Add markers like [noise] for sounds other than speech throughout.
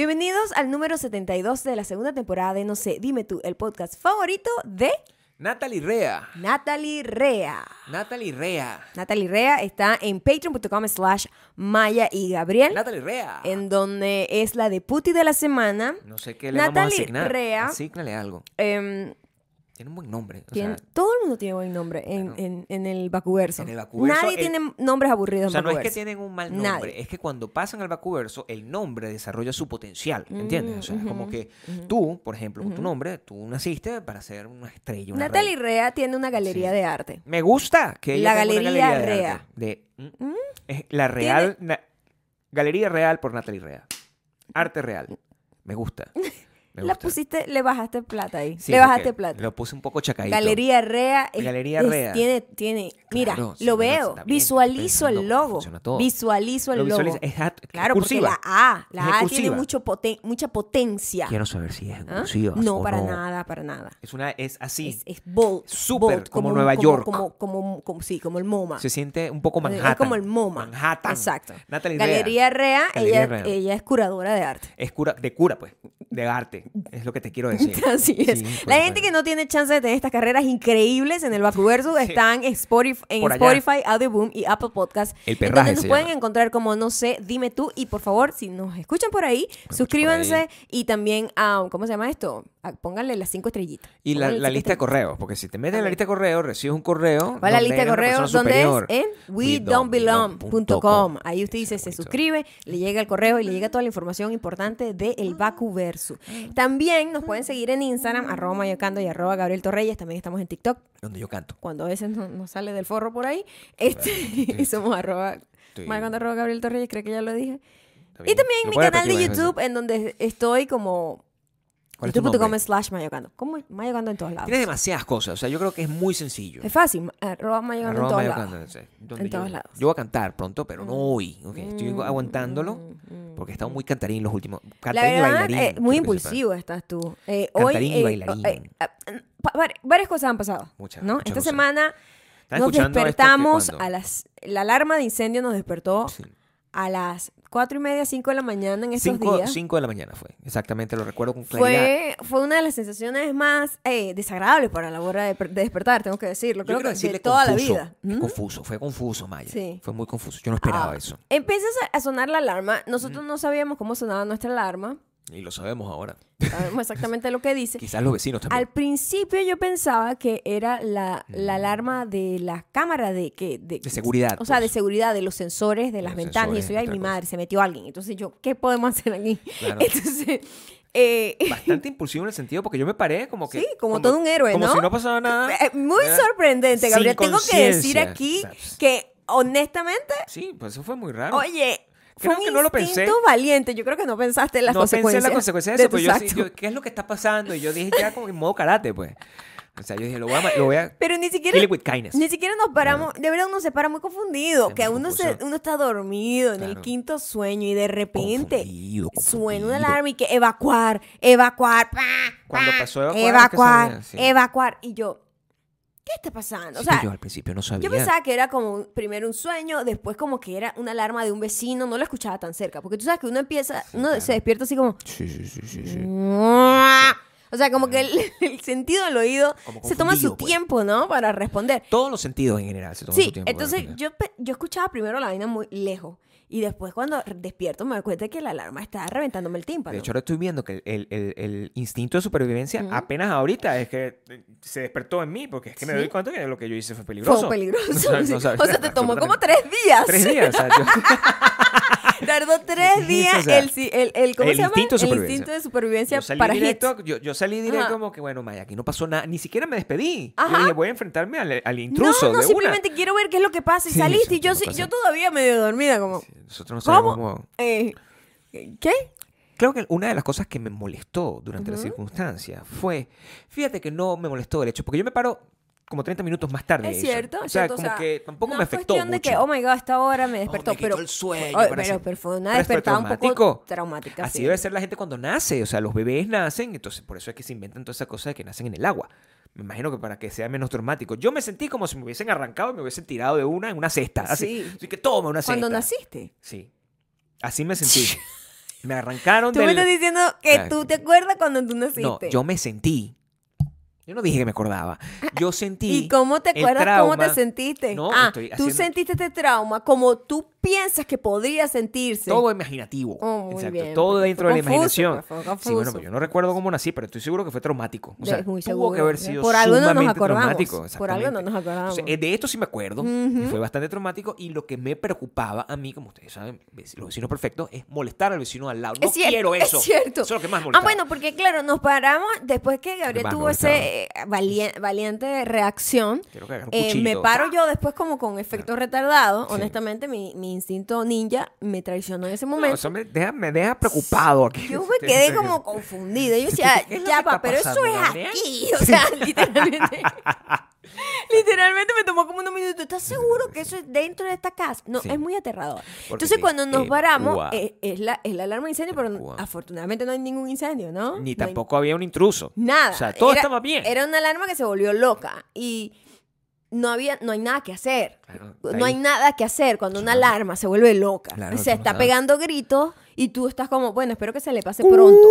Bienvenidos al número 72 de la segunda temporada de No sé, dime tú, el podcast favorito de Natalie Rea. Natalie Rea. Natalie Rea. Natalie Rea está en patreon.com slash Maya y Gabriel, Natalie Rea. en donde es la de puti de la semana. No sé qué le vamos a Natalie asignar. Rea. Asígnale algo. Em, Tiene un buen nombre. o tiene- sea, todo el mundo tiene buen nombre en, Bueno. en- en el Bacuverso. En el Bacuverso, Nadie el- tiene nombres aburridos o sea, en no es que Bacuverso. tienen un mal Nadie. nombre, es que cuando pasan al vacuverso, el nombre desarrolla su potencial, ¿entiendes? O sea, es como que tú, por ejemplo, con tu nombre, tú naciste para ser una estrella, una Natalie. Rea tiene una galería Sí. de arte. Me gusta que ella La tenga una Galería de Rea. arte, De, ¿Mm? es la real, na- Galería Real por Natalie Rea. Arte real. Me gusta. [laughs] Me La gusta. pusiste, le bajaste plata ahí. Sí, le porque bajaste plata. Lo puse un poco chacadito. Galería Rea. es- Galería es- Rea. Tiene, tiene, mira, Claro, lo veo. bien, visualizo el logo. Visualizo el Lo logo. visualiza- es at- Claro, porque cursiva. la A, la Es A tiene cursiva. mucho poten- mucha potencia. Quiero saber si es en ¿Ah? cursiva No, para no. nada, para nada. Es una es así. Es, es bold. Súper, bold, como Nueva como- York. Como, como, como- sí, como el MoMA. Se siente un poco Es Manhattan. como el MoMA. Manhattan. Exacto. Natalie Rea. Galería Rea, Galería ella, Rea. ella es curadora de arte. Es cura, de cura, pues. De arte. Es lo que te quiero [laughs] decir. Así es. Sí, la pues, gente bueno. que no tiene chance de tener estas carreras increíbles en el Bacuverso están en Spotify, en Por. Spotify, Audioboom y Apple Podcast. El perraje donde nos se pueden llama. encontrar como no sé, dime tú. Y por favor, si nos escuchan por ahí, suscríbanse ahí. y también, ah, ¿cómo se llama esto? Pónganle las cinco estrellitas. Y la, lista de correos, porque si te metes en la lista de correos, recibes un correo. Va a la lista de correos, ¿dónde es? En wedon'tbelong.com. Ahí usted dice, se suscribe, le llega el correo y le llega toda la información importante de El Bacuverso. También nos pueden seguir en Instagram, arroba mayocando y arroba Gabriel Torreyes. También estamos en TikTok, Donde yo canto. cuando a veces no- nos sale del forro por ahí. Este, [laughs] y somos arroba, Estoy- mayocando arroba Gabriel Torreyes, creo que ya lo dije. Y también Lo mi canal de YouTube, en donde estoy como ¿Cuál es tu youtube.com slash mayocando. Como mayocando en todos lados. Tienes demasiadas cosas. O sea, yo creo que es muy sencillo. Es fácil, arroba mayocando en todos lados. En yo, todos lados. Yo voy a cantar pronto, pero no hoy. ok, Estoy Mm, aguantándolo mm, porque he estado muy cantarín los últimos. La Cantarín y verdad, bailarín. eh, muy impulsivo estás tú. Eh, hoy, Cantarín y eh, bailarín. eh, varias cosas han pasado. Muchas, ¿no? muchas Esta cosas. semana ¿Están nos despertamos a las... La alarma de incendio nos despertó Sí. a las cuatro y media, cinco de la mañana en esos Cinco, días. cinco de la mañana fue. Exactamente, lo recuerdo con claridad. Fue, fue una de las sensaciones más eh, desagradables para la hora de, de despertar, tengo que decirlo. Creo que decirle de toda confuso. la vida. ¿Mm? confuso, fue confuso, Maya. Sí. Fue muy confuso. Yo no esperaba Ah, eso. Empieza a a sonar la alarma. Nosotros no sabíamos cómo sonaba nuestra alarma. Y lo sabemos ahora. Sabemos [laughs] exactamente lo que dice. Quizás los vecinos también. Al principio yo pensaba que era la, la Mm. alarma de la cámara de que de, De seguridad, O sea, de pues. seguridad de los sensores de las ventanas. Y eso, ay, mi cosa. madre, se metió alguien. Entonces yo, ¿qué podemos hacer aquí? Claro. [laughs] Entonces, eh, Bastante [laughs] impulsivo en el sentido porque yo me paré como que. Sí, como todo un héroe, como ¿no? si no pasaba nada. eh, muy ¿verdad? sorprendente, Gabriel. Tengo que decir aquí pues, que honestamente, Sí, pues eso fue muy raro. oye, fue un que no lo pensé. valiente. Yo creo que no pensaste en las no pensé consecuencias. en las consecuencias de eso, pero yo, sí- yo, ¿qué es lo que está pasando? Y yo dije ya como en modo karate, pues. O sea, yo dije, lo voy a, lo voy a [laughs] Pero ni siquiera with kindness. Ni siquiera nos paramos, de verdad uno se para muy confundido, Sí, que uno, se, uno está dormido en el Claro. quinto sueño y de repente Confundido, suena una confundido. alarma y que evacuar, evacuar, pa, Cuando pa, pasó evacuar, evacuar, evacuar. Y yo, ¿qué está pasando? O Sí, sea, yo al principio no sabía. yo pensaba que era como primero un sueño, después como que era una alarma de un vecino, no lo escuchaba tan cerca, porque tú sabes que uno empieza, uno claro. se despierta así como... Sí, sí, sí, sí. sí. O sea, como que el, [laughs] el sentido del oído Como se toma su pues. tiempo, ¿no? Para responder. Todos los sentidos en general se toman su Sí, tiempo para entonces responder. yo, yo escuchaba primero la vaina muy lejos y después cuando despierto me doy cuenta que la alarma está reventándome el tímpano. De hecho, ahora estoy viendo que el, el- el instinto de supervivencia apenas ahorita es que eh, se despertó en mí, porque es que me Sí. doy cuenta que lo que yo hice fue peligroso. fue peligroso. [laughs] No no o sea, te tomó como tres días. Tres días, o sea, yo- [laughs] Tardó tres días o sea, el, si- el, el, ¿cómo el se llama? instinto de supervivencia. instinto de supervivencia yo salí para directo, yo, yo salí directo Ajá. como que, bueno, Maya, aquí no pasó nada, ni siquiera me despedí. Ajá. Yo dije, voy a enfrentarme al, al intruso No, no, de simplemente quiero ver qué es lo que pasa y Sí, saliste y yo, no yo todavía medio dormida como. Nosotros no ¿cómo? sabemos cómo... eh, ¿qué? Creo que una de las cosas que me molestó durante la Ujú. circunstancia fue, fíjate que no me molestó el hecho, porque yo me paro como 30 minutos más tarde. Es de cierto, O es sea, o como sea, que tampoco no me es afectó cuestión mucho. de que, oh my god, esta hora me Oh, despertó, me pero, el sueño, pero, pero fue una Pero despertada un poco traumática. Así sí. debe ser la gente cuando nace. O sea, los bebés nacen, entonces por eso es que se inventan todas esas cosas de que nacen en el agua. Me imagino que para que sea menos traumático. Yo me sentí como si me hubiesen arrancado y me hubiesen tirado de una en una cesta. Así, Sí. así que toma una cesta. Cuando naciste. Sí. Así me sentí. [laughs] Me arrancaron Tú me estás diciendo que Ah, tú te acuerdas cuando tú naciste. No, yo me sentí. Yo no dije que me acordaba. Yo [laughs] sentí. ¿Y cómo te acuerdas cómo te sentiste? No, ah, estoy tú haciendo- sentiste este trauma como tú piensas que podría sentirse. Todo imaginativo. Oh, Exacto. bien, Todo dentro de la imaginación. pues, fue Sí, bueno, pero yo no recuerdo cómo nací, pero estoy seguro que fue traumático. O sea, De- muy tuvo seguro. que haber sido Por algo no nos acordamos. Por algo no nos acordamos. Entonces, eh, de esto sí me acuerdo. fue bastante traumático. Y lo que me preocupaba a mí, como ustedes saben, los vecinos perfectos, es molestar al vecino al lado. No es cierto, quiero eso. Es cierto. Eso es lo que más Ah, bueno, porque claro, nos paramos después que Gabriel tuvo ese eh, valien- valiente reacción. Eh, me paro yo después como con efecto retardado. Sí. Honestamente, mi, mi instinto ninja me traicionó en ese No, momento. eso me deja, me deja preocupado aquí. Yo me quedé [laughs] como confundida. Yo decía, [laughs] ¿Qué es lo ya que va, está pero eso es aquí. [laughs] O sea, literalmente. literalmente me tomó como unos minutos. ¿Estás seguro que eso es dentro de esta casa? No, Sí. es muy aterrador. Porque Entonces, cuando nos paramos, eh, es, la, es la alarma de incendio, pero afortunadamente no hay ningún incendio, ¿no? Ni No hay tampoco había un intruso. Nada. O sea, todo Era- estaba bien. Era una alarma que se volvió loca. Y no había, no hay nada que hacer. Claro, No hay nada que hacer cuando una alarma se vuelve loca. Claro, se está sabes. pegando gritos y tú estás como, bueno, espero que se le pase pronto.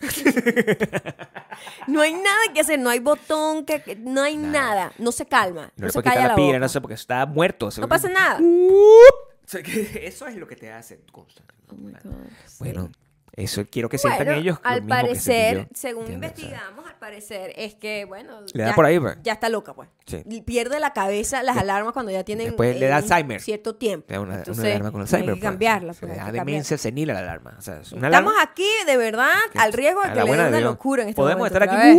[laughs] no hay nada que hacer, no hay botón, que, no hay nada. No se calma. No No, se calla la la boca. no sé, porque está muerto. No pasa nada. O sea, que eso es lo que te hace constante. Oh. Bueno, eso quiero que sientan Bueno, ellos. lo al parecer, según ¿Entiendes? Investigamos, al parecer es que, bueno, Le da ya, por ahí, pues. ya está loca, pues. Sí. Pierde la cabeza las alarmas cuando ya tienen Después le da Alzheimer. cierto tiempo. te da una, una Entonces, alarma con Alzheimer. Hay que pues. cambiarla. Se pues, le da demencia senil a la alarma. O sea, es una Estamos alarma. aquí, de verdad, al riesgo de que la le dé una locura en este Podemos momento estar aquí.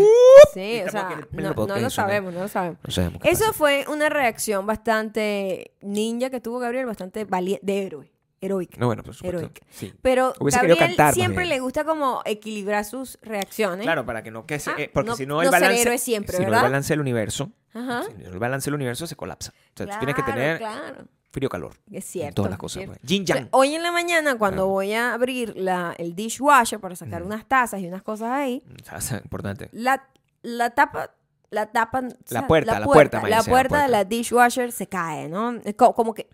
Sí, o estamos sea, no, no lo sabemos, no lo sabemos. No sabemos Eso pasa. fue una reacción bastante ninja que tuvo Gabriel, bastante valiente, de héroe, heroica. No, bueno, por supuesto. Heroica. Sí. Pero Hubiese Gabriel cantar, siempre le gusta como equilibrar sus reacciones. Claro, para que no que se, Ah, eh, porque no- si no el balance, héroe siempre, si no el balance del universo, Ajá. si no el balance del universo se colapsa. O sea, tú tienes que tener Claro, frío calor. es en cierto. todas las cosas. Pues. Yin O sea, yang. hoy en la mañana, cuando Claro. voy a abrir la, el dishwasher para sacar unas tazas y unas cosas ahí, O sea, importante. la, la tapa la tapa La puerta, la puerta, la sea la puerta de puerta. la dishwasher se cae no como que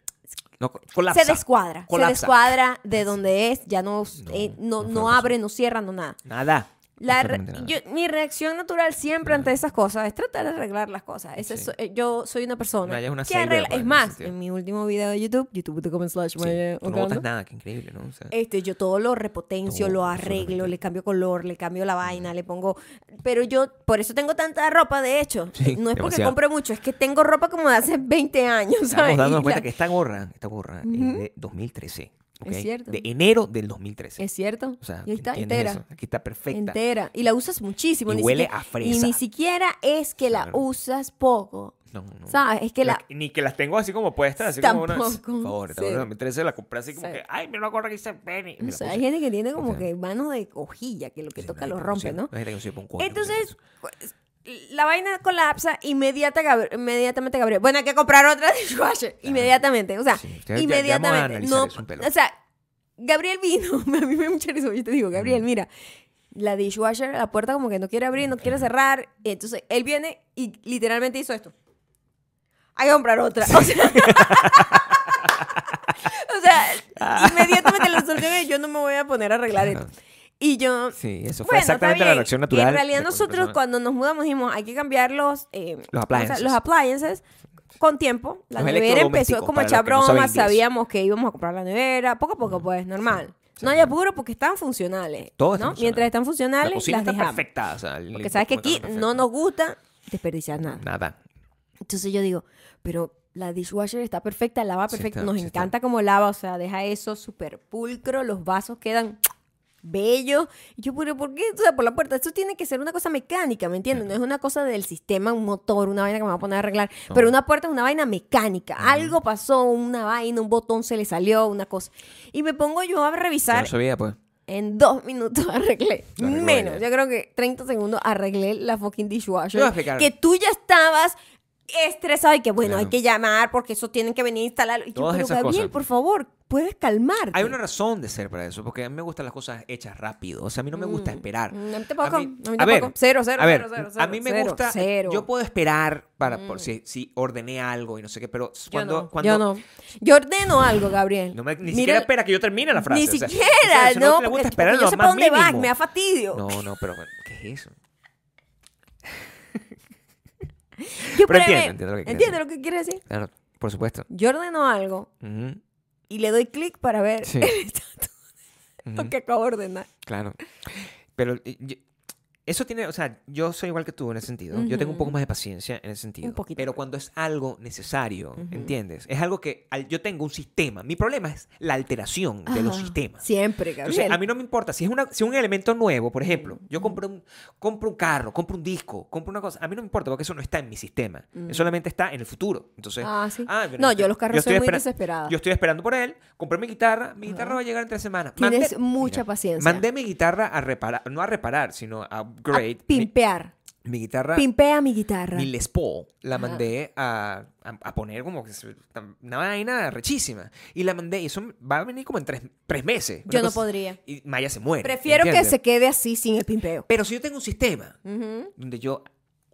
No, colapsa. se descuadra Colapsa. se descuadra de donde es ya no No, eh, no, no abre no cierra no nada Nada. La re- yo- mi reacción natural siempre ante esas cosas es tratar de arreglar las cosas. Ese Sí. so- eh, yo soy una persona una que arregla. Es más, en mi último video de YouTube, youtube.com slash Sí, tú no botas nada, qué increíble, ¿no? O sea, este, yo todo lo repotencio, Todo, lo arreglo, le cambio color, le cambio la vaina, le pongo... Pero yo, por eso tengo tanta ropa, de hecho. Sí, no es porque demasiado. compre mucho, es que tengo ropa como de hace 20 años, ¿sabes? Estamos dándonos Y cuenta la- que esta gorra, esta gorra Ujú. es de 2013. ¿Ok? Es cierto. De enero del 2013. Es cierto. o sea, y ahí está, ¿entiendes entera. eso? Aquí está perfecta. Entera. Y la usas muchísimo. Y ni huele siquiera- a fresa. Y ni siquiera es que la Claro. usas poco. No, no. ¿Sabes? Es que la... Ni que las tengo así como puestas, así como una. Tampoco, Por favor, sí. de 2013 la compré así como Sí. que, ay, mira una gorra que dice Penny. O sea, hay gente que tiene como O sea, que manos de hojilla, que lo que toca lo rompe, ¿no? No Entonces, pues, la vaina colapsa inmediata, Gabri- inmediatamente Gabriel. Bueno, hay que comprar otra [laughs] dishwasher. Inmediatamente. O sea, Sí, inmediatamente. no, o sea, Gabriel vino. [laughs] A mí me mucha risa. Yo te digo, Gabriel, mira. La dishwasher, la puerta como que no quiere abrir, no quiere cerrar. Entonces él viene y literalmente hizo esto. Hay que comprar otra. O sea, [laughs] o sea inmediatamente la solución es yo no me voy a poner a arreglar esto. Y yo, Sí, eso fue bueno, exactamente la reacción natural. En realidad nosotros cuando nos mudamos dijimos, hay que cambiar los, eh, Los o sea, appliances. los appliances con tiempo. La Los nevera empezó como a echar no bromas, sabíamos que íbamos a comprar la nevera, poco a poco pues, normal. No hay apuro porque están funcionales. Todo está ¿no? Mientras están La funcionales, cocina las está perfecta. O sea, Porque sabes que aquí no nos gusta desperdiciar nada. Nada. Entonces yo digo, pero la dishwasher está perfecta, lava Sí está, Nos sí está. encanta como lava, o sea, deja eso súper pulcro, los vasos quedan bellos. Y yo, pero ¿por qué? O sea, por la puerta. Esto tiene que ser una cosa mecánica, ¿me entiendes? No es una cosa del sistema, un motor, una vaina que me va a poner a arreglar. No. Pero una puerta es una vaina mecánica. Algo pasó, una vaina, un botón se le salió, una cosa. Y me pongo yo a revisar. no sabía, pues. En dos minutos [laughs] arreglé. Menos. Yo creo que 30 segundos arreglé la fucking dishwasher. Yo voy a explicar. Que tú ya estabas estresado y que bueno, Claro. hay que llamar porque eso tienen que venir a instalarlo. Y yo, Todas pero Gabriel, cosas. por favor, puedes calmarte. Hay una razón de ser para eso, porque a mí me gustan las cosas hechas rápido. O sea, a mí no me gusta esperar. Mm, a mí tampoco, A mí- a mí a ver. Cero, cero, a ver, cero, cero, a mí me cero, gusta. cero. Mm. Yo puedo esperar para por si, si ordené algo y no sé qué, pero Yo cuando. no, cuando yo no. Yo ordeno algo, Gabriel. no me- ni Mira- siquiera espera que yo termine la frase. Ni siquiera, o sea, si no, te gusta esperar yo sé para dónde vas, me da fastidio. No, no, pero ¿qué es eso? Yo Pero entiendo, entiendo lo que quieres ¿Entiendes lo que quiere decir? Claro, por supuesto. Yo ordeno algo y le doy clic para ver Sí. [laughs] el estatus de lo ujú, que acabo de ordenar. Claro. Pero yo- eso tiene, o sea, yo soy igual que tú en ese sentido. Yo tengo un poco más de paciencia en ese sentido. Un poquito Pero cuando es algo necesario. ¿entiendes? Es algo que al- yo tengo un sistema. Mi problema es la alteración de los sistemas. Siempre, Entonces, Gabriel. a mí no me importa. Si es, una, si es un elemento nuevo, por ejemplo, yo compro un, compro un carro, compro un disco, compro una cosa. A mí no me importa porque eso no está en mi sistema. Eso solamente está en el futuro. Entonces, Ah, sí. bueno, no, este- yo los carros estoy soy muy espera- desesperada. Yo estoy esperando por él, compré mi guitarra, mi guitarra va a llegar en tres semanas. Tienes Mandé- mucha paciencia. Mandé mi guitarra a reparar, no a reparar, sino a upgrade. A pimpear. mi, mi guitarra, Pimpea mi guitarra. mi Les Paul, la Ajá. mandé a, a- a poner como que se- una vaina rechísima. Y la mandé, y eso va a venir como en tres, tres meses. Yo no podría. Y Maya se muere. Prefiero que se quede así sin el pimpeo. Pero si yo tengo un sistema donde yo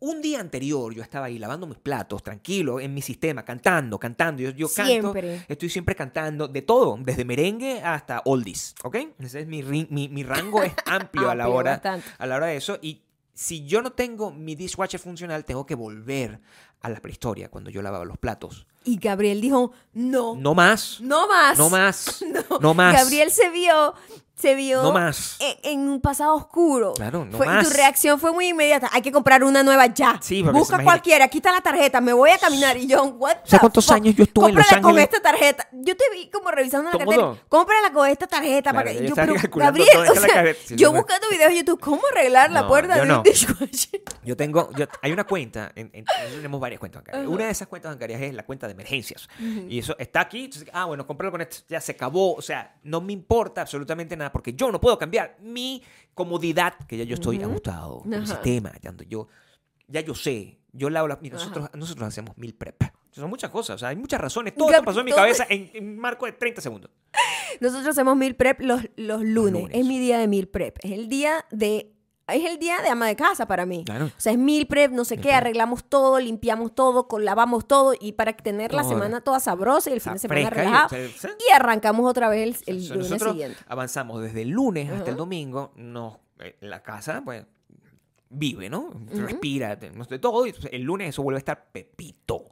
un día anterior yo estaba ahí lavando mis platos, tranquilo, en mi sistema, cantando, cantando. Yo, yo canto, Siempre. estoy siempre cantando de todo, desde merengue hasta oldies, ¿ok? Ese es mi, mi, mi rango es [laughs] amplio, a la hora bastante. a la hora de eso y si yo no tengo mi dishwasher funcional, tengo que volver a la prehistoria cuando yo lavaba los platos. Y Gabriel dijo, no, no, No más, más. no más, [laughs] no más. Gabriel se vio, se vio No más. En, en un pasado oscuro. Claro, no Fue- más. Tu reacción fue muy inmediata. Hay que comprar una nueva ya. Sí, Busca cualquiera, quita la tarjeta, me voy a caminar. Y yo, what ¿Sabes cuántos fuck? años yo estuve en Los Cómprala con Ángeles? esta tarjeta. Yo te vi como revisando la cartera. mundo. Cómprala con esta tarjeta. Claro, para que, yo pero, Gabriel, [laughs] o sea. Sí, yo me- buscando videos de YouTube, ¿cómo arreglar la No, puerta de no. un [laughs] dishwasher? Yo tengo, yo, hay una cuenta, en, en- tenemos varias cuentas bancarias. Una de esas cuentas bancarias es la cuenta de emergencias. Y eso está aquí, entonces, ah, bueno, cómpralo con esto, ya se acabó. O sea, no me importa absolutamente nada porque yo no puedo cambiar mi comodidad, que ya yo estoy ajustado con el sistema. Ya, ando- yo, ya yo sé, yo las, mira, nosotros, nosotros hacemos mil prep. Son muchas cosas, o sea, hay muchas razones. Todo esto pasó en mi cabeza en, en un marco de 30 segundos. Nosotros hacemos mil prep los, los lunes. lunes. Es mi día de mil prep. Es el día de. Es el día de ama de casa para mí. Claro. O sea, es mil prep, no sé qué, arreglamos todo, limpiamos todo, lavamos todo y para tener la semana toda sabrosa y el fin de semana relajado. Y arrancamos otra vez el, lunes siguiente. avanzamos desde el lunes hasta el domingo. Nos, eh, la casa, pues, vive, ¿no? Respira, tenemos de todo. Y el lunes eso vuelve a estar pepito.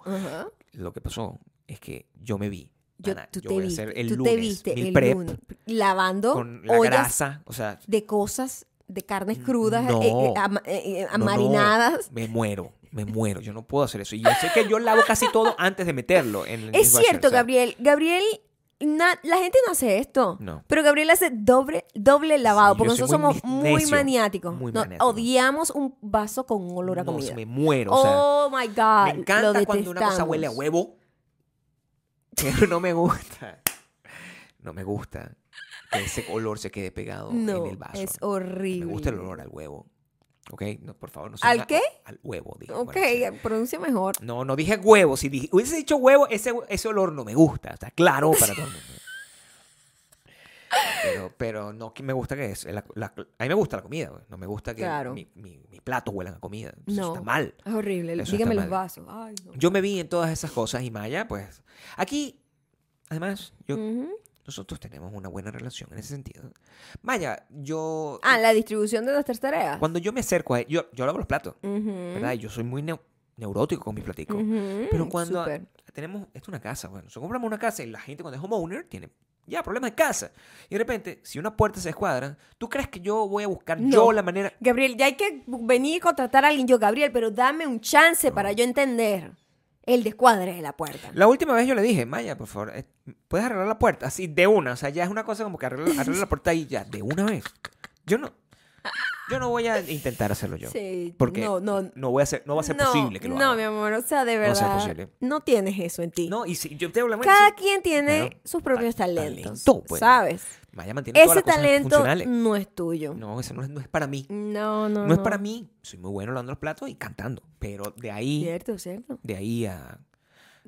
Lo que pasó es que yo me vi. Yo, Ana, tú yo te voy a viste, hacer el tú lunes te viste mil el prep lunes lavando con la ollas grasa. O sea, de cosas, de carnes crudas, No. eh, eh, eh, eh, no, no, marinadas. me muero, me muero. Yo no puedo hacer eso. Y yo sé que yo lavo casi todo antes de meterlo en el Es cierto, Gabriel. Gabriel, na- la gente no hace esto. No. Pero Gabriel hace doble, doble lavado. Sí, porque nosotros somos muy maniáticos. muy No, maniático. odiamos un vaso con un olor a no, comida. me muero. o sea, oh my God. Me lo encanta cuando una cosa huele a huevo. Pero no me gusta. No me gusta que ese olor se quede pegado No, en el vaso. es horrible. Me gusta el olor al huevo. ¿Ok? No, por favor, no ¿Al qué? Al huevo, dije. Ok, Bueno, pronuncia mejor. No, no dije huevo. Si dije, hubiese dicho huevo, ese, ese olor no me gusta. Está claro para todo el mundo. [laughs] Pero, pero no me gusta que es. la- la- a mí me gusta la comida. güey. No me gusta que Claro. mi- mi- mis platos huelan a comida. Eso No. está mal. Es horrible. Eso Dígame los vasos. Ay, no. Yo me vi en todas esas cosas y Maya, pues. Aquí, además, yo. Nosotros tenemos una buena relación en ese sentido. Maya, yo. Ah, la distribución de nuestras tareas. Cuando yo me acerco a yo, yo lavo los platos, Ujú. ¿verdad? Y yo soy muy neu- neurótico con mis platicos. Ujú, Pero cuando súper. tenemos, esto es una casa, bueno, nosotros compramos una casa y la gente cuando es homeowner tiene ya problemas de casa. Y de repente, si una puerta se descuadra, ¿tú crees que yo voy a buscar No. yo la manera? Gabriel, ya hay que venir y contratar a alguien. Yo, Gabriel, pero dame un chance para yo entender el descuadre de la puerta. La última vez yo le dije, Maya, por favor, eh, ¿puedes arreglar la puerta? Así, de una. O sea, ya es una cosa como que arreglar, la puerta ahí ya, de una vez. Yo no. Yo no voy a intentar hacerlo yo. Sí, Porque no, no, no. voy a ser, no va a ser no, posible que lo No, haga. mi amor, o sea, de No va a ser verdad. posible. No tienes eso en ti. No, y si yo te hablo Cada quien tiene sus propios Ta- talentos. talento, pues. ¿Sabes? Maya mantiene Ese talento no es tuyo. No, eso no es, no es para mí. No, no. No, es para mí. Soy muy bueno lavando los platos y cantando. Pero de ahí, Cierto, cierto. de ahí a,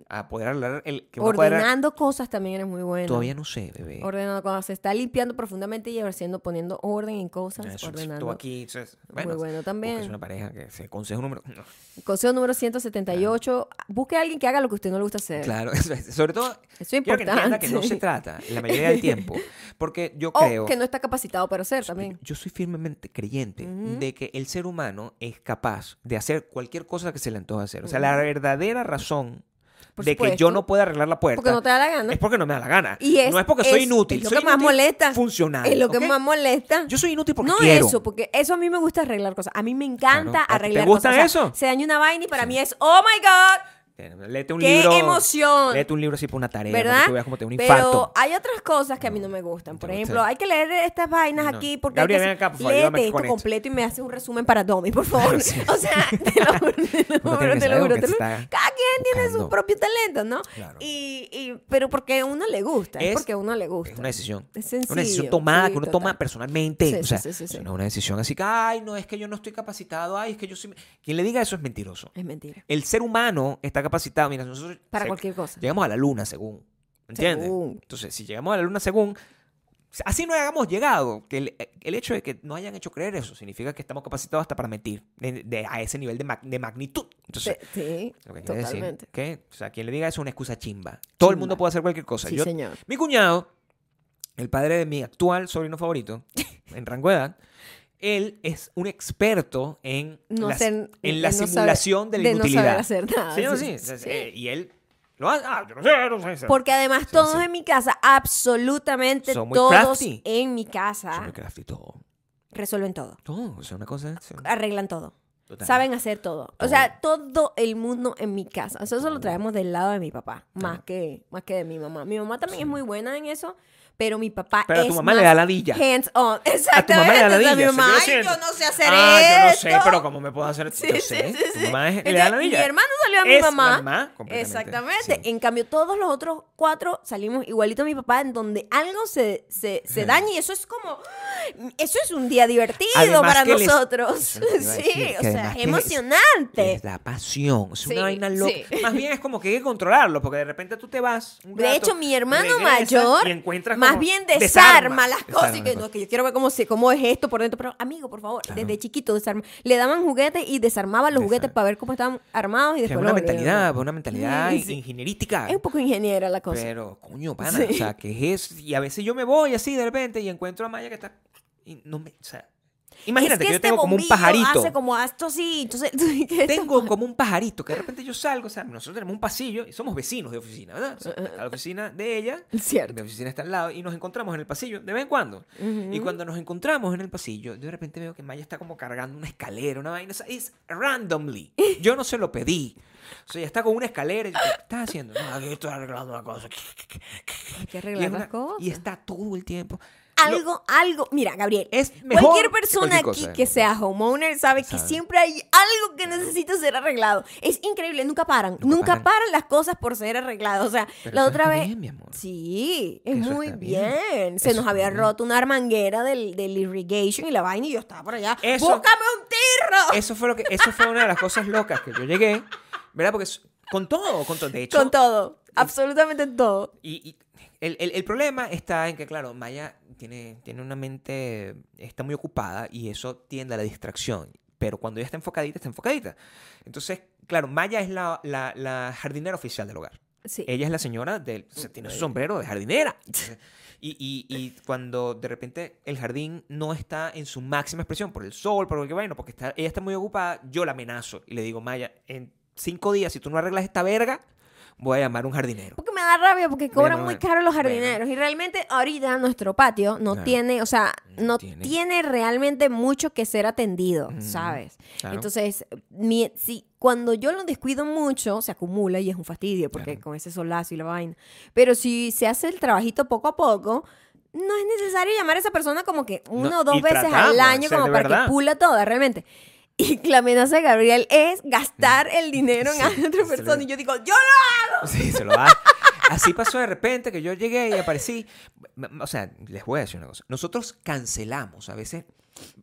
a poder hablar el que Ordenando cosas también eres muy bueno. Todavía no sé, bebé. Ordenando cuando se está limpiando profundamente y haciendo, poniendo orden en cosas, Eso, ordenando. Tú aquí, entonces, Muy bueno, bueno también. Es una pareja que se consejo número. no, Consejo número 178. Busque a alguien que haga lo que a usted no le gusta hacer. Claro, [laughs] eso es- sobre todo. Eso es Quiero que no se importante. trata la mayoría del tiempo. [laughs] Porque yo O creo. que no está capacitado para hacer también. Yo soy firmemente creyente de que el ser humano es capaz de hacer cualquier cosa que se le antoje hacer. O sea, la verdadera razón De que yo no pueda arreglar la puerta Porque no te da la gana. es porque no me da la gana. Y es, no es porque soy inútil. Es lo soy que más molesta. Funcional. Es lo que más molesta. Yo soy inútil porque no quiero. eso, porque eso a mí me gusta arreglar cosas. A mí me encanta Claro. ¿A ti te arreglar gusta cosas. O sea, eso? Se daña una vaina y para mí es, oh my God, Léete un qué libro. emoción. Léete un libro así por una tarea. ¿Verdad? tú veas cómo te un Pero infarto. hay otras cosas que a mí no me gustan. ¿No te Por ejemplo, hay que leer estas vainas No. aquí porque Gabriel, hay que ven acá, por favor, léete esto completo y me hace un resumen para Domi, por [laughs] favor. Sí. O sea, [laughs] te lo juro, te lo te lo Cada quien tiene su propio talento, ¿no? Claro. Y, y- pero porque a uno le gusta, es, porque a uno le gusta. Es una decisión. Es una decisión sencillo, tomada sí, que uno total. toma personalmente. Sí, o sea, no es una decisión así que, ay, no, es que yo no estoy capacitado, ay, es que yo soy... Quien le diga eso es mentiroso. Es mentira. El ser humano está capacitado, mira, nosotros... Para cualquier cosa. Llegamos a la luna, según. ¿Entiendes? Según. Entonces, si llegamos a la luna, según... Así no hayamos llegado. Que el, el hecho de que no hayan hecho creer eso significa que estamos capacitados hasta para mentir de- de- a ese nivel de, de magnitud. Entonces, Sí, lo que quiere decir totalmente. que, o sea, quien le diga eso es una excusa chimba. Todo el mundo puede hacer cualquier cosa. Sí, Yo- señor. mi cuñado, el padre de mi actual sobrino favorito, [laughs] en rango de edad, él es un experto en, No la, ser- en la en no saber- simulación de la de no saber inutilidad. hacer nada, Sí, no, sí, sí. sí. Eh, Y él lo hace. Ah, yo no sé, no sé. Porque además Sí, todos en mi casa, absolutamente Son muy todos crafty. en mi Son casa muy crafty todo. resuelven todo, Todo, o sea, una cosa. arreglan todo. Total. Saben hacer todo. O sea, todo el mundo en mi casa. O sea, eso lo traemos del lado de mi papá, más que, más que de mi mamá. Mi mamá también es muy buena en eso, pero mi papá Pero es tu mamá más le da ladilla. hands on. A tu Exactamente. mamá le da O sea, ladilla. mi mamá, lo "Ay, siento. yo no sé hacer ah, esto. yo no sé, pero ¿cómo me puedo hacer? Sí, yo sí, sé. sí, Tu mamá es- le da ladilla. Mi hermano salió a mi Es mamá. Exactamente. En cambio, todos los otros cuatro salimos igualito a mi papá, en donde algo se, se, se daña y eso es como. Eso es un día divertido Además para les- nosotros. [laughs] Sí, o que sea, que emocionante. Es la pasión. Es Sí, una vaina loca. sí. Más bien es como que hay que controlarlo, porque de repente tú te vas. un De hecho, mi hermano mayor y encuentras más como- bien desarma, las cosas. Y desarma que no, cosas. que yo quiero ver cómo, se, cómo es esto por dentro. Pero, amigo, por favor, Claro. desde chiquito desarma. Le daban juguetes y desarmaba los juguetes para ver cómo estaban armados y Que es después una a mentalidad, una mentalidad [laughs] Sí, ingenierística. Es un poco ingeniera la cosa. Pero, coño, pana, o sea, ¿qué es? Y a veces yo me voy así de repente y encuentro a Maya que está. Y no me. O sea, imagínate Es que, yo este tengo como un pajarito. Hace como esto así. Entonces, [laughs] ¿qué Tengo como un pajarito que de repente yo salgo, o sea, nosotros tenemos un pasillo y somos vecinos de oficina, ¿verdad? O sea, está la oficina de ella, Cierto. mi oficina está al lado y nos encontramos en el pasillo de vez en cuando. Ujú. Y cuando nos encontramos en el pasillo, de repente veo que Maya está como cargando una escalera, una vaina, o sea, es randomly. Yo no se lo pedí. O sea, ella está con una escalera y yo, ¿qué estás haciendo? No, aquí estoy arreglando una cosa. Hay que Y, arreglar las una- cosas. y está todo el tiempo. Algo, algo. Mira, Gabriel. Es mejor Cualquier persona cualquier aquí que sea homeowner sabe que siempre hay algo que necesita ser arreglado. Es increíble, nunca paran. Nunca Nunca, paran. paran. las cosas por ser arregladas. O sea, Pero la eso otra está vez. bien, mi amor. Sí, es eso muy bien. bien. Se Eso nos había bien. roto una armanguera del, del irrigation y la vaina y yo estaba por allá. Eso- ¡Búscame un tirro! [laughs] Eso fue, lo que, eso fue una de las cosas locas que yo llegué, ¿verdad? Porque con todo, con todo. De hecho, Con todo. Absolutamente todo. Y, y el, el- el problema está en que, claro, Maya tiene, tiene una mente, está muy ocupada y eso tiende a la distracción. Pero cuando ella está enfocadita, está enfocadita. Entonces, claro, Maya es la, la- la jardinera oficial del hogar. Sí. Ella es la señora del. o sea, tiene su sombrero de jardinera. [laughs] Y, y- y cuando de repente el jardín no está en su máxima expresión por el sol, por cualquier vaina, porque está, ella está muy ocupada, yo la amenazo y le digo, Maya, en cinco días, si tú no arreglas esta verga, voy a llamar un jardinero. Porque me da rabia porque cobran Bueno, muy bueno. caro los Bueno. jardineros. Y realmente ahorita nuestro patio no tiene, o sea, No tiene. tiene. realmente mucho que ser atendido, Ujú, ¿sabes? claro. Entonces, mi- si, cuando yo lo descuido mucho, se acumula y es un fastidio porque Claro. con ese solazo y la vaina. Pero si se hace el trabajito poco a poco, no es necesario llamar a esa persona como que una No, o dos veces tratamos, al año o sea, como para verdad. que pula toda realmente. Y la amenaza de Gabriel es gastar el dinero en Sí, otra persona. Y yo digo, yo no. Sí, se lo. Así pasó de repente que yo llegué y aparecí. O sea, les voy a decir una cosa. Nosotros cancelamos a veces.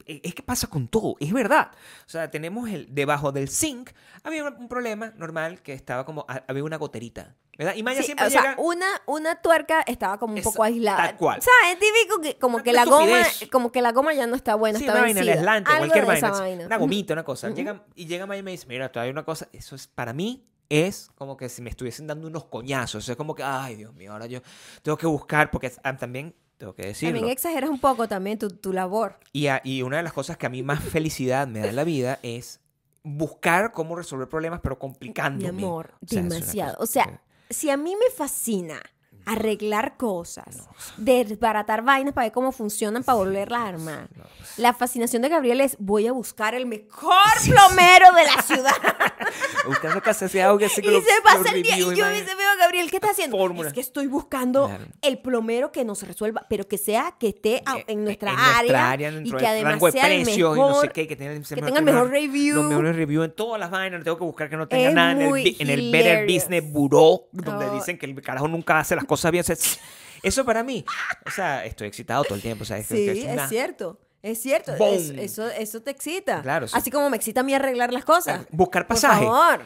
e- Es que pasa con todo, es verdad. O sea, tenemos el debajo del zinc, había un problema normal que estaba como, ha- había una goterita, ¿verdad? Y Maya Sí, siempre o sea, llega... una, una tuerca estaba como un Esa- poco aislada. tal cual. O sea, es típico que como Una que la goma, como que la goma ya no está buena, Sí, está una vaina, vencida. aislante, Algo cualquier de vaina, esa es vaina. una gomita, una cosa. Llega, y llega Maya y me dice, mira, todavía hay una cosa, eso es para mí es como que si me estuviesen dando unos coñazos. Es como que, ay, Dios mío, ahora yo tengo que buscar, porque también tengo que decirlo. También exageras un poco también tu, tu labor. Y, a- y una de las cosas que a mí más [laughs] felicidad me da en la vida es buscar cómo resolver problemas, pero Mi complicándome. amor, O sea, es demasiado. O sea, si a mí me fascina arreglar cosas, desbaratar vainas para ver cómo funcionan, para volverlas a armar. no, pues, La fascinación de Gabriel es voy a buscar el mejor plomero de la ciudad. buscando de agua, así y que se pasa el día y yo me veo a Gabriel, ¿qué estás haciendo? Fórmula. Es que estoy buscando Claro. el plomero que nos resuelva, pero que sea, que esté a- Eh, en nuestra en área, y dentro que del además rango de sea el mejor, y no sé qué, que tenga, que tenga el mejor review. Los mejores reviews en todas las vainas, tengo que buscar que no tenga Es nada en el, en el Better. Business Bureau, donde Oh. dicen que el carajo nunca hace las cosas bien. O sea, eso para mí, o sea, estoy excitado todo el tiempo. O sea, es, Sí, es, una- cierto. Es cierto, es- eso, eso te excita. Claro, sí. Así como me excita a mí arreglar las cosas. Buscar Por pasaje. favor.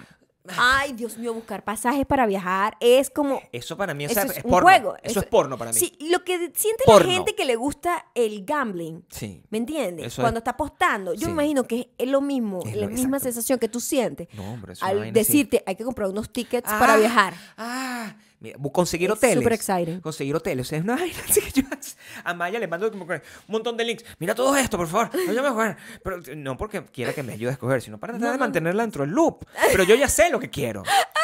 Ay, Dios mío, buscar pasajes para viajar es como... Eso para mí o Eso sea, es es un porno. juego. Eso, es porno para mí. Sí, lo que siente Porno. la gente que le gusta el gambling. Sí. ¿Me entiendes? Eso Cuando es- está apostando. Yo Sí. me imagino que es lo mismo, Es la lo- misma exacto. sensación que tú sientes No, hombre, es una al decirte hay que comprar unos tickets Ah, para viajar. Ah, mira, conseguir Es hoteles. súper exciting. Conseguir hoteles. O sea, es una [laughs] vaina así que yo a Maya le mando como que un montón de links. Mira todo esto, por favor. Ayúdame a jugar. Pero no porque quiera que me ayude a escoger, sino para tratar No, de no, no. mantenerla dentro del loop. Pero yo ya sé lo que quiero.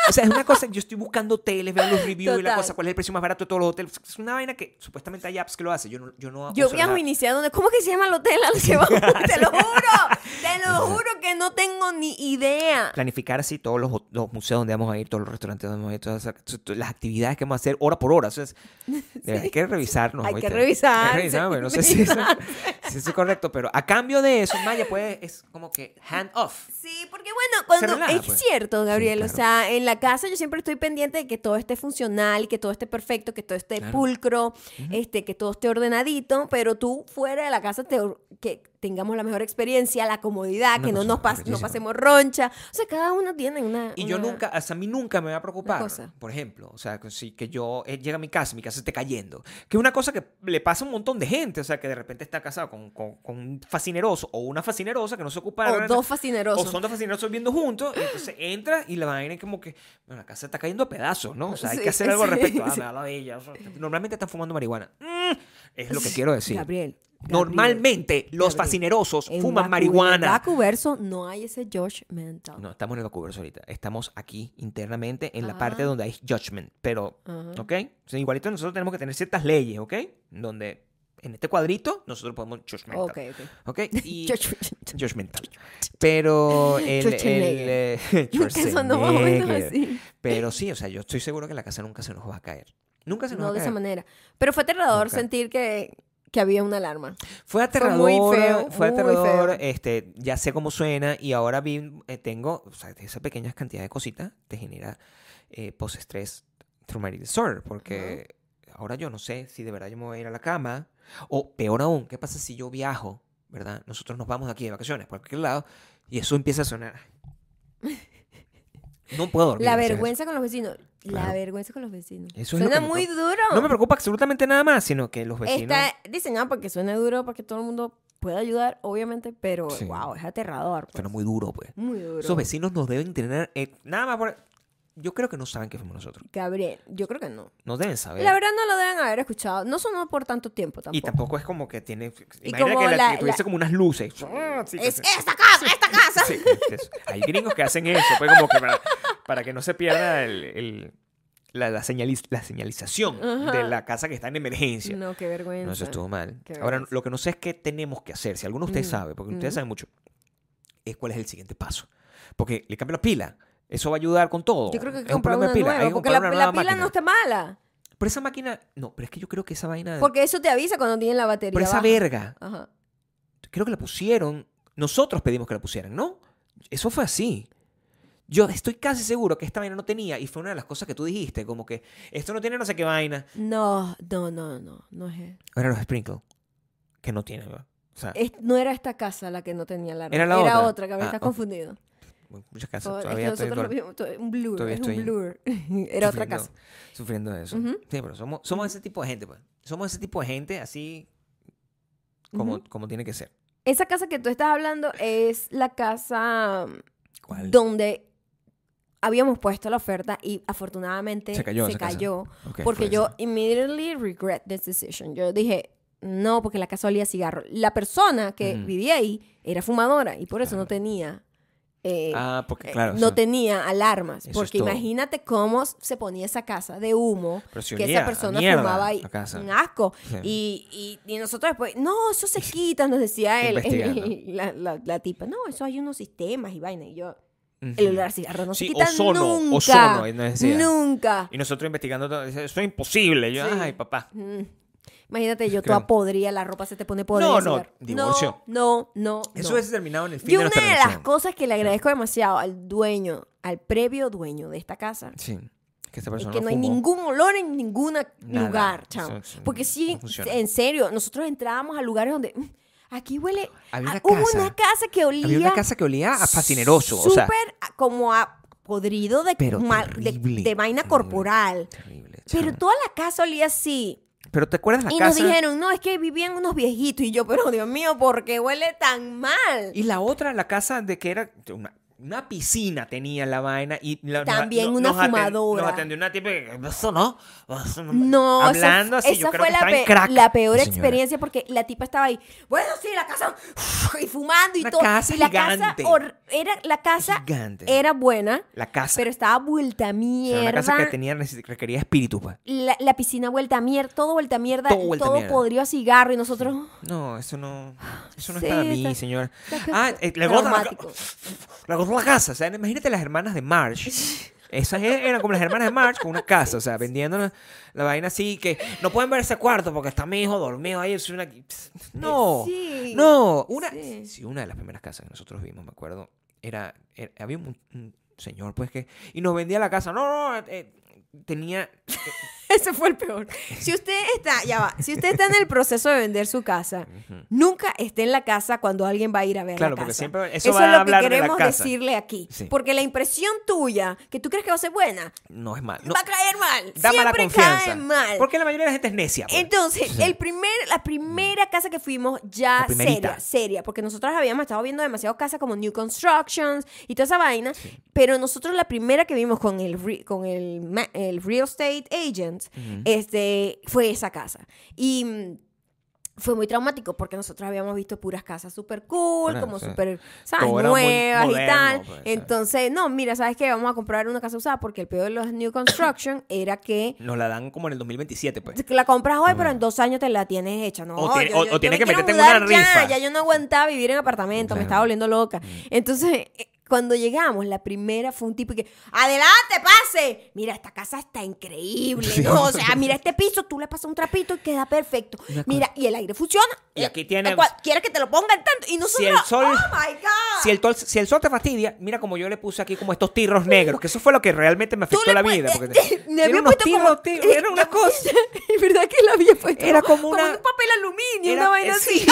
O sea, es una cosa, yo estoy buscando hoteles, veo los reviews y la cosa, cuál es el precio más barato de todos los hoteles. Es una vaina que supuestamente hay apps que lo hacen. Yo no, yo no Yo viajo nada. iniciando. ¿Cómo que se llama el hotel al que vamos? [laughs] te lo juro. Te lo juro que no tengo ni idea. planificar así todos los, los museos donde vamos a ir, todos los restaurantes donde vamos a ir, todas las actividades que vamos a hacer hora por hora. Entonces, [laughs] hay que revisarnos. Hay que revisar, bueno, no sé si eso, revisarse. si eso es correcto, pero a cambio de eso, Maya puede, es como que hand off. Sí, porque bueno, cuando relaja, es pues. cierto, Gabriel, Sí, o sea, en la casa yo siempre estoy pendiente de que todo esté funcional, que todo esté perfecto, que todo esté Claro. pulcro, este, que todo esté ordenadito, pero tú fuera de la casa te que tengamos la mejor experiencia, la comodidad, Una que no nos pas- no pasemos roncha. O sea, cada uno tiene una Y yo una- nunca, hasta a mí nunca me va a preocupar, cosa. por ejemplo, o sea, que, si, que yo eh, llega a mi casa, mi casa esté cayendo, que es una cosa que le pasa a un montón de gente, o sea, que de repente está casado con, con, con un fascineroso o una fascinerosa que no se ocupa de o dos O fascinerosos. son dos fascinerosos viviendo juntos, y entonces entra y la vaina es como que, bueno, la casa está cayendo a pedazos, ¿no? O sea, hay Sí, que hacer algo al sí, respecto. Ah, [laughs] sí. me da la bella. o sea, Normalmente están fumando marihuana. Mm, es lo que quiero decir. Gabriel. Gabriel, Normalmente los Gabriel, fascinerosos en fuman En marihuana. Vacuverso no hay ese judgmental. No, estamos en el vacuverso ahorita. Estamos aquí internamente en la Ah. parte donde hay judgment. Pero, Ajá. ¿ok? O sea, igualito nosotros tenemos que tener ciertas leyes, ¿ok? Donde en este cuadrito nosotros podemos judgmental. Ok, ok. ¿Ok? [laughs] Y Judgmental. Pero el... el Schwarzenegger. eh, sonó más o menos así. Pero sí, o sea, yo estoy seguro que la casa nunca se nos va a caer. Nunca se nos No va a de caer. esa manera. Pero fue aterrador Nunca. sentir que, que había una alarma. Fue aterrador, muy fue, feo, muy aterrador, feo. este, ya sé cómo suena y ahora vi, eh, tengo, o sea, esa pequeña cantidad de cositas te genera eh, post-estrés traumatic disorder, porque ahora yo no sé si de verdad yo me voy a ir a la cama, o peor aún, ¿qué pasa si yo viajo, verdad? Nosotros nos vamos de aquí de vacaciones, por cualquier lado, y eso empieza a sonar. No puedo dormir. La vergüenza con los vecinos. La vergüenza con los vecinos. Eso es lo suena que muy duro. No me preocupa absolutamente nada más, sino que los vecinos... Está diseñado para que suene duro, para que todo el mundo pueda ayudar, obviamente, pero Sí. wow, es aterrador. pues. Suena muy duro, pues. Muy duro. Esos vecinos nos deben tener. eh, nada más por. Yo creo que no saben que fuimos nosotros. Gabriel, yo creo que no. Nos deben saber. La verdad no lo deben haber escuchado. No sonó por tanto tiempo tampoco. y tampoco es como que tiene. Y Imagina como que, la, la- tuviese la- como unas luces. Ah, sí, que Es esta casa, esta casa. es- hay gringos que hacen eso, pues como que para, para que no se pierda el, el- la, la, señaliz- la señalización Ajá. de la casa que está en emergencia. No, qué vergüenza. No, eso estuvo mal. Qué Ahora, vergüenza. lo que no sé es qué tenemos que hacer. Si alguno de ustedes Mm, sabe, porque ustedes mm. saben mucho, es cuál es el siguiente paso. Porque le cambio la pila. Eso va a ayudar con todo. Yo creo que hay que comprar una de pila. nueva, Hay que porque la, una la nueva pila no está mala. Pero esa máquina, no, pero es que yo creo que esa vaina, Porque eso te avisa cuando tienen la batería. pero esa baja. verga, Ajá. creo que la pusieron, nosotros pedimos que la pusieran, ¿no? Eso fue así. Yo estoy casi seguro que esta vaina no tenía, y fue una de las cosas que tú dijiste, como que esto no tiene no sé qué vaina. No, no, no, no. No, es, Eran los sprinkles, que no tiene, ¿verdad? O sea, es- no era esta casa la que no tenía alarma. ¿Era la otra? que me Ah, estás ok. confundido. Muchas casas Por- es que todavía estoy lo vimos, un blur. todavía Es un blur. [laughs] Era otra casa. Sufriendo de eso. Ujú. Sí, pero somos, somos ese tipo de gente, pues. Somos ese tipo de gente así como, Ujú. como tiene que ser. Esa casa que tú estás hablando es la casa ¿Cuál? donde habíamos puesto la oferta y afortunadamente Se cayó casa. cayó Ok, porque fue yo eso. immediately regret this decision. Yo dije, no, porque la casa olía cigarro. La persona que vivía ahí era fumadora y por eso no Claro. tenía... eh, Ah, porque eh, claro. o no sea, tenía alarmas. Porque imagínate cómo se ponía esa casa de humo, si que esa persona fumaba ahí. Un asco. Sí. Y, y, y nosotros después, no, eso se quita, nos decía [laughs] él, [laughs] la, la, la tipa. No, eso hay unos sistemas y vaina. Y yo, el olor a cigarro no Sí, se quita ozono, nunca. ozono, decía. Nunca. Y nosotros investigando. Eso es imposible. Yo, Sí. ay, papá. Mm. Imagínate, yo toda podría, la ropa se te pone podrida. No, no, divorcio. No, no, no. Eso no. es determinado en el fin Y de una nuestra de las cosas que le agradezco demasiado al dueño, al previo dueño de esta casa, Sí. Que esta es persona que no hay ningún olor en ningún lugar, chao. Porque sí, en serio, nosotros entrábamos a lugares donde mm, aquí huele. Había una ah, hubo casa. una casa que olía. Había una casa que olía a fascineroso. O sea, Súper como a podrido de, mal- de, terrible, de vaina terrible. corporal. terrible. Pero toda la casa olía así. Pero ¿te acuerdas la y casa? nos dijeron, no, es que vivían unos viejitos. Y yo, pero Dios mío, ¿por qué huele tan mal? Y la otra, la casa de que era una, una piscina tenía la vaina y la- También nos- una nos fumadora. Nos atendió una tipa que eso no, eso no. No, esa- hablando así, esa, yo creo fue que la, pe- crack. la peor Señora. experiencia porque la tipa estaba ahí, bueno, sí, la casa, [laughs] y fumando y Una todo. casa y la gigante. casa, era, la casa Gigante. era buena, La casa. pero estaba vuelta a O sea, mierda. una casa que tenía, requería espíritu, pues. la, la piscina vuelta a mierda, todo vuelta a mierda, Todo todo, vuelta a mierda. podrido a cigarro y nosotros... No, eso no, eso no Sí, es para mí, señora. Ah, eh, la, traumático. [laughs] la casa. O sea, imagínate las hermanas de March. [laughs] Esas e- eran como las hermanas de March con una casa, o sea, vendiendo la, la vaina así que no pueden ver ese cuarto porque está mi hijo dormido ahí. Es una... No, Sí, no. Una, sí. sí, una de las primeras casas que nosotros vimos, me acuerdo, era, era- había un, un señor pues que y nos vendía la casa. No, no, eh, tenía [laughs] Ese fue el peor. Si usted está, ya va, si usted está en el proceso de vender su casa, nunca esté en la casa cuando alguien va a ir a ver Claro, la porque casa. siempre eso Eso va es a lo que hablar de la queremos casa. decirle aquí. Sí. Porque la impresión tuya, que tú crees que va a ser buena, no es mal. No, va a caer mal. da mala Siempre confianza. cae mal. Porque la mayoría de la gente es necia. pues. Entonces, el primer, la primera casa que fuimos ya seria, seria, porque nosotros habíamos estado viendo demasiado casas como New Constructions y toda esa vaina, pero nosotros la primera que vimos con el, con el, el real estate agent, este, fue esa casa. Y mm, fue muy traumático porque nosotros habíamos visto puras casas súper cool, Bueno, como súper, Nuevas y tal. pues. Entonces, no, mira, ¿sabes qué? Vamos a comprar una casa usada porque el peor de los New Construction [clears throat] era que Nos la dan como en el 2027, pues. la compras hoy, pero en dos años te la tienes hecha, ¿no? O tiene- yo- o- yo- o yo tienes me que meterte en una ya, rifa. Ya yo no aguantaba vivir en apartamento, me estaba volviendo loca. Entonces, eh, cuando llegamos, la primera fue un tipo que, adelante, pase. Mira, esta casa está increíble, ¿no? O sea, mira este piso, tú le pasas un trapito y queda perfecto. Mira, y el aire funciona. Y aquí tiene- El cual- ¿Quieres que te lo pongan tanto? Y nosotros, el sol- oh my God. Si el, tol- si el sol te fastidia, mira como yo le puse aquí como estos tirros negros, que eso fue lo que realmente me afectó la vida. Porque eh, [laughs] me había unos puesto tirros, como- tirros, era una [laughs] cosa. [laughs] Es verdad que la había puesto Era como una- un papel aluminio, Era- una vaina eh, así. sí.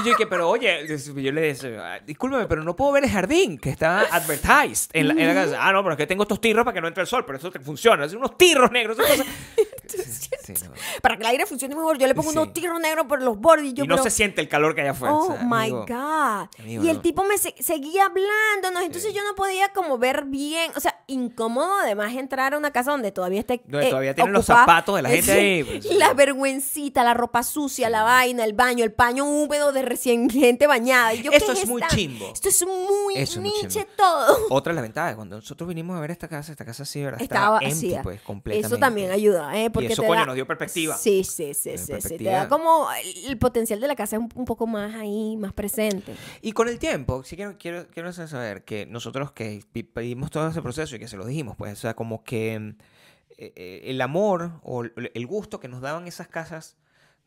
Y yo dije, pero oye, yo le decía, "Ah, discúlpeme, pero no puedo ver el jardín que está advertised en la, en la casa. Ah, no, pero es que tengo estos tirros para que no entre el sol, pero eso te funciona. Es unos tirros negros. esas cosas. [laughs] Sí, sí, no. Para que el aire funcione mejor, yo le pongo Sí. unos tiros negros por los bordes y yo y no pero- se siente el calor que hay afuera. Oh o sea, my amigo. God. amigo, y el no. tipo me se- seguía hablándonos, entonces yo no podía como ver bien, o sea, incómodo además entrar a una casa donde todavía esté Donde eh, todavía tienen los zapatos de la gente ahí, [laughs] pues, la vergüencita, la ropa sucia, la vaina, el baño, el paño húmedo de recién gente bañada. Y yo, Eso ¿qué es muy esta? chimbo. Esto es muy Eso [laughs] es muy niche chimbo. todo. Otra de las ventajas, cuando nosotros vinimos a ver esta casa, esta casa sí, ¿verdad? Estaba empty, vacía. pues, completamente. Eso también ayuda, ¿eh? Porque y eso, te coño, da- nos dio perspectiva. Sí, sí, sí, sí, sí. Te da como el potencial de la casa es un, un poco más ahí, más presente. Y con el tiempo, sí quiero, quiero, quiero hacer saber que nosotros que pedimos todo ese proceso y que se lo dijimos, pues, o sea, como que eh, eh, el amor o el gusto que nos daban esas casas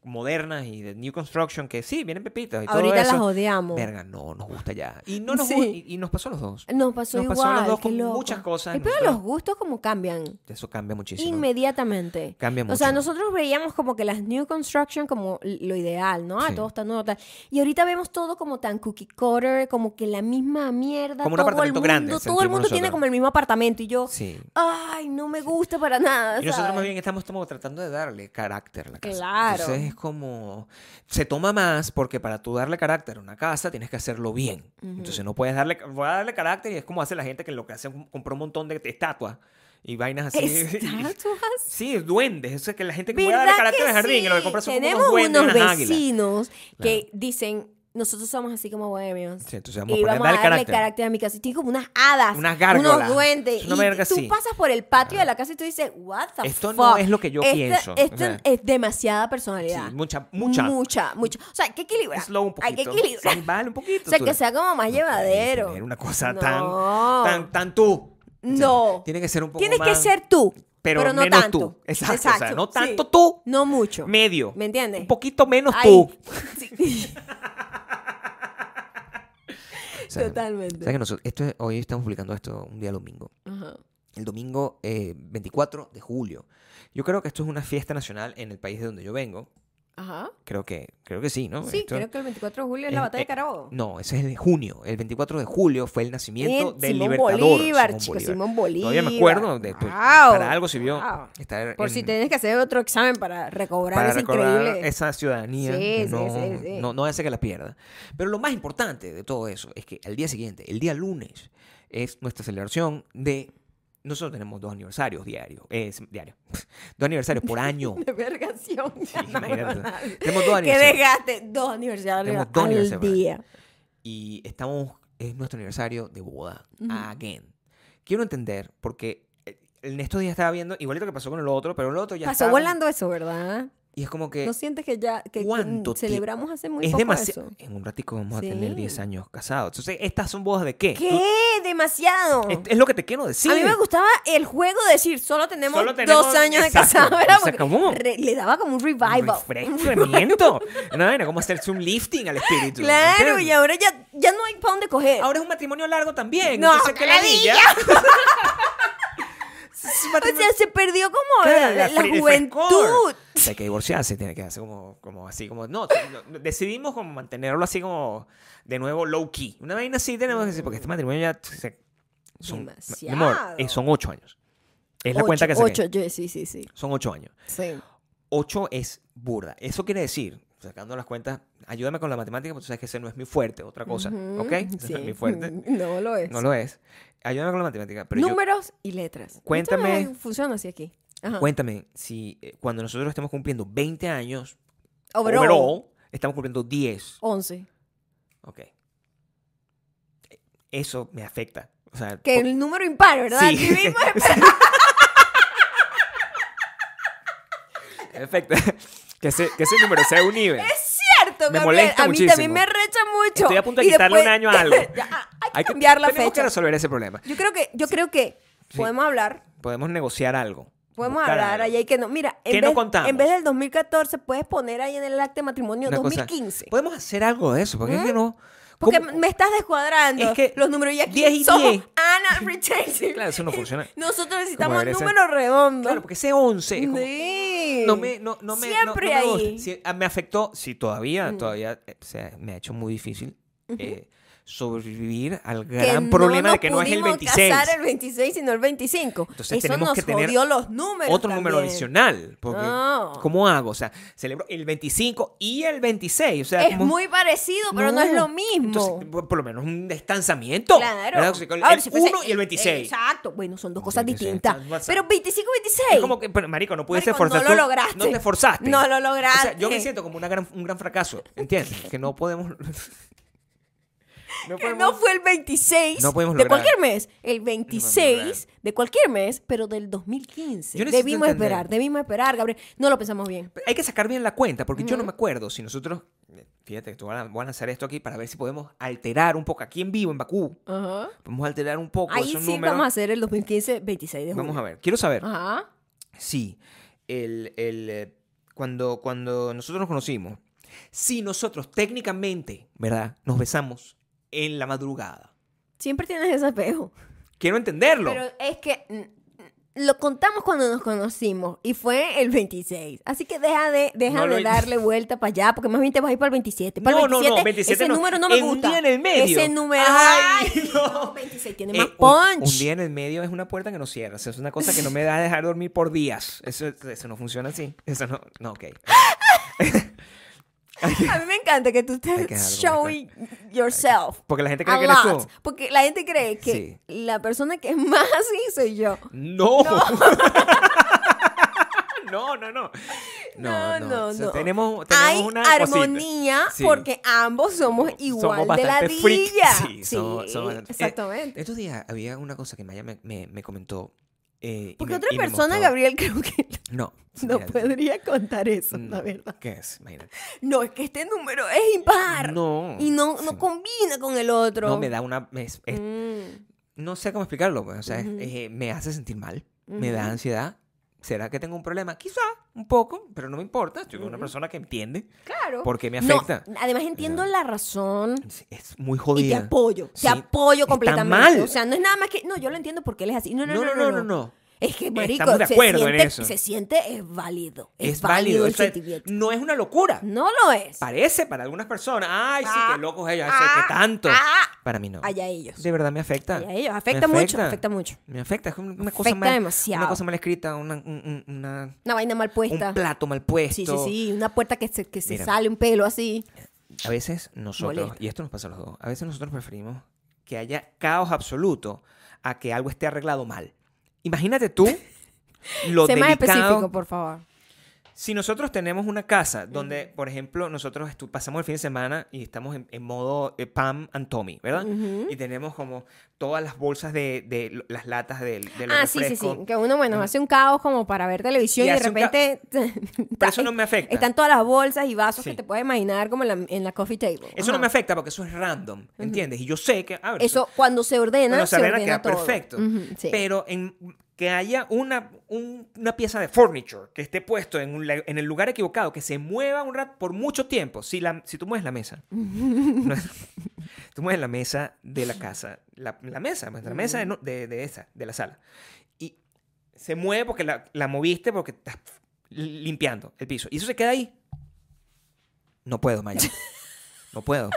modernas y de new construction que sí, vienen pepitas y todo Ahorita eso. las odiamos. Verga, no, nos gusta ya. Y no [laughs] nos Sí. y, y nos pasó a los dos. Nos pasó Nos igual. pasó a los dos con loco. muchas cosas. El Nosotros- los gustos como cambian. Eso cambia muchísimo. Inmediatamente. Cambia mucho. O sea, nosotros veíamos como que las new construction como lo ideal, ¿no? Ah, Sí. todo está nuevo, tal. Y ahorita vemos todo como tan cookie cutter, como que la misma mierda. Como un todo el apartamento mundo, grande, Todo el mundo tiene como el mismo apartamento y yo, Sí. ay, no me gusta para nada. Y nosotros más bien estamos, estamos tratando de darle carácter a la casa. Claro. Entonces es como... Se toma más porque para tú darle carácter a una casa tienes que hacerlo bien. Entonces no puedes darle... Voy a darle carácter y es como hace la gente que lo que hace es comprar un montón de estatuas y vainas así. ¿Estatuas? [laughs] Sí, duendes. Eso es que la gente que voy a darle ¿Verdad carácter al jardín y lo que compra son Tenemos unos duendes unos águilas. vecinos que dicen, nosotros somos así como bohemios. Sí, entonces vamos a y poner- vamos a darle carácter. carácter. a mi casa. Y tiene como unas hadas. Unas gárgolas. Unos duendes. Es una y tú así. pasas por el patio de la casa y tú dices, what the Esto fuck? no es lo que yo Esta- pienso. Esto O sea, es demasiada personalidad. Sí, mucha, mucha. Mucha, mucha. O sea, hay que equilibrar. Slow un Hay que poquito. equilibrar. Sí, vale, un poquito. O sea, tú- que sea como más no llevadero. una cosa No. tan, tan, tan tú. O sea, No. tiene que ser un poco Tienes que ser tú. pero, Pero, no menos tanto. tú. Exacto. O sea, no tanto sí. tú, No mucho. medio. ¿Me entiendes? Un poquito menos Ay, tú. [laughs] sí. O sea, Totalmente. ¿sabes que nosotros, esto es- hoy estamos publicando esto un día domingo. Ajá. El domingo eh, 24 de julio. Yo creo que esto es una fiesta nacional en el país de donde yo vengo. Ajá. Creo que, creo que sí, ¿no? Sí, Esto- creo que el 24 de julio es es- la batalla eh, de Carabobo. No, ese es de junio. El 24 de julio fue el nacimiento Eh, del Simón Libertador. Bolívar, Simón Bolívar. Simón Bolívar. Todavía me acuerdo de pues, Wow, para algo sirvió wow. estar Por en- si tienes que hacer otro examen para recobrar para ese increíble. esa ciudadanía sí, no, sí, sí. no, no hace que la pierda. Pero lo más importante de todo eso es que al día siguiente, el día lunes, es nuestra celebración de... Nosotros tenemos dos aniversarios diarios. Es diario. [laughs] dos aniversarios por año. [laughs] De vergación. imagínate. Tenemos dos Que aniversarios. desgaste. Dos aniversarios Tenemos dos al aniversarios. día. y estamos, es nuestro aniversario de boda. Again. Quiero entender, porque eh, en estos días estaba viendo, igualito que pasó con el otro, pero el otro ya Pasó está- volando eso, ¿verdad? Y es como que ¿No sientes que ya que, ¿Cuánto celebramos hace muy es poco demasiado. eso? En un ratico vamos a tener Sí. 10 años casados. Entonces, ¿estas son bodas de qué? ¿Qué? Tú- Demasiado. es, es lo que te quiero decir. A mí me gustaba el juego de decir, solo tenemos, Solo tenemos- dos años de exacto, casado. [laughs] Era se porque acabó. re- le daba como un Un revival. refrescamiento. [laughs] Una vaina, como hacerse un lifting al espíritu. Claro, ¿entiendes? y ahora ya, ya no hay para dónde coger. Ahora es un matrimonio largo también. No, entonces, ¿qué un [laughs] o sea, se perdió como Claro, la, juventud. frescor. O sea, hay que divorciarse, tiene que hacer como, como así, como... No, decidimos como mantenerlo así como, de nuevo, low key. Una vaina así tenemos que decir, porque este matrimonio ya... se- son, amor, eh, son ocho años. Es la Ocho, cuenta que saqué. Ocho, yo- sí, sí, sí. Son ocho años. sí. Ocho es burda. Eso quiere decir, sacando las cuentas, ayúdame con la matemática, porque tú sabes que ese no es mi fuerte, otra cosa, Ujú, ¿ok? Ese sí. no es mi fuerte. [laughs] No lo es. No lo es. Ayúdame con la matemática. Pero yo, Números y letras. Cuéntame- funciona así aquí. Ajá. cuéntame, si eh, cuando nosotros estemos cumpliendo 20 años, Overall, overall, estamos cumpliendo 10. 11. Ok. Eso me afecta. O sea, Que el número impar, ¿verdad? Sí. Aquí mismo [laughs] es- me afecta. que, ese, que ese número sea un nivel. Es cierto, Me Gabriel. molesta a mí muchísimo. también me recha mucho. Estoy a punto de Y quitarle después- un año a [laughs] algo. Ya, ah, hay que que- cambiar la tenemos que fecha. resolver ese problema. Yo creo que, yo creo que Sí. podemos hablar, Podemos negociar algo. podemos buscar hablar algo. ahí hay que no. Mira, en ¿Qué no vez, contamos? en vez del 2014 puedes poner ahí en el acta de matrimonio Una cosa- 2015. Podemos hacer algo de eso, porque es que no. Porque ¿cómo- me estás descuadrando Es que los números y aquí 10 y somos 10. Anna Retention. Claro, eso no funciona. Nosotros necesitamos números redondos. Claro, porque ese 11 es como- Sí. no me, no, no me, no- Siempre no me gusta. ahí. Sí, ah, me afectó, sí, todavía, todavía, eh, o sea, me ha hecho muy difícil eh, sobrevivir al gran no problema de que no es el pudimos 26. casar el 26, sino el 25. Entonces Eso tenemos nos que tener jodió los números Otro número también. adicional. Porque, No. ¿Cómo hago? O sea, celebro el 25 y el 26. O sea, Es como- muy parecido, pero no, es lo mismo. Entonces, por, por lo menos un distanciamiento. Claro. El, Ahora, si fuese- 1 y el 26. Exacto. Bueno, son dos cosas distintas. Pero 25 y 26. Es como que, pero, marico, no pudiste Marico, no lo lograste. No te esforzaste. No lo O sea, yo lograste. me siento como una gran, un gran fracaso. ¿Entiendes? que no podemos. No Que no fue el 26 No podemos de cualquier mes, el 26 de cualquier mes, pero del 2015. Yo necesito Debimos entender. esperar, debimos esperar, Gabriel. No lo pensamos bien. Hay que sacar bien la cuenta, porque yo no me acuerdo si nosotros. Fíjate, tú van a, van a hacer esto aquí para ver si podemos alterar un poco. Aquí en vivo, en Bakú, Ajá. podemos alterar un poco Ahí esos sí números. vamos a hacer el 2015 26 de julio. Vamos a ver. Quiero saber, Ajá. Sí. El, el, eh, cuando, cuando nosotros nos conocimos, si nosotros técnicamente, ¿verdad? Nos besamos en la madrugada. Siempre tienes ese espejo. Quiero entenderlo. Pero es que mm, lo contamos cuando nos conocimos y fue el 26. Así que deja de, deja No lo de hi- darle vuelta para allá, porque más bien te vas a ir para el 27. Para No, el no, 27, no, 27 ese no. número no me En un gusta. día en el medio. Ese número. Ay, Ay, [laughs] no. no, 26 tiene Eh, más un- punch. Un, día en el medio es una puerta que no cierra. O sea, es una cosa que no me da a dejar dormir por días. Eso, eso no funciona así. Eso no. No, ok. [laughs] A mí me encanta que tú estés showing yourself. Porque la gente cree que eres tú. Porque la gente cree que Sí. la persona que es más [laughs] así soy yo. [laughs] No. No, no, no. No, no, O sea, no. Tenemos, tenemos Hay una armonía Sí. porque ambos somos igual Somos de freak. ladilla. Sí, somos- Sí, somos bastante- eh, exactamente. estos días había una cosa que Maya me, me, me comentó. Eh, porque otra persona. Gabriel, creo que [laughs] No. [laughs] no mira, podría contar eso, no. la verdad. ¿Qué es? Imagínate. No, es que este número es impar. No. Y no, no Sí. combina con el otro. No, me da una... me- es- es- Mm. no sé cómo explicarlo. pues, O sea, es- eh, me hace sentir mal. Me da ansiedad. ¿Será que tengo un problema? Quizá, un poco, pero no me importa. Soy una persona que entiende Claro. por qué me No, afecta. además entiendo la razón. Es- Es muy Y te jodida. apoyo, Sí, te apoyo está completamente. mal. O sea, no es nada más que, no, yo lo entiendo porque él es así. No, no, No, no, no, no, no. Es que, marico, Estamos de se en siente- eso. Se siente, es válido. Es, Es válido, válido. el o sea, sentimiento. no es una locura. No lo es. Parece para algunas personas. Ay, sí, Ah, qué locos ellos. ah, sé que tanto. ah. Para mí no. Allá ellos. De verdad me afecta. Allá ellos. Me Afecta mucho, afecta mucho. Me afecta. Es una cosa Afecta mal, demasiado. Una cosa mal escrita, una, un, un- una- Una vaina mal puesta. un plato mal puesto. Sí, sí, sí. Una puerta que se, que se Mira. sale un pelo así. A veces nosotros, y esto nos pasa a los dos, a veces nosotros preferimos que haya caos absoluto a que algo esté arreglado mal. Imagínate tú lo sé más delicado. específico, por favor. Si nosotros tenemos una casa donde, por ejemplo, nosotros pasamos el fin de semana y estamos en, en modo eh, Pam and Tommy, ¿verdad? Y tenemos como todas las bolsas de, de las latas de, de los Ah, sí, sí, sí. Que uno, bueno, hace un caos como para ver televisión Y y, de repente. [laughs] Pero eso no me afecta. Están todas las bolsas y vasos Sí. que te puedes imaginar como en la, en la coffee table. Eso Ajá. no me afecta porque eso es random, ¿entiendes? Y yo sé que... Eso, cuando se ordena, Cuando se, se ordena ordena queda todo. perfecto. Sí. Pero en, que haya una, un- una pieza de furniture que esté puesto en, un la- en el lugar equivocado, que se mueva un rato por mucho tiempo. Si, la, si tú mueves la mesa, [laughs] no tú mueves la mesa de la casa, la, la mesa, nuestra mesa de, no- de, de esa, de la sala, y se mueve porque la, la moviste porque estás limpiando el piso. Y eso se queda ahí. No puedo, Maya. No puedo.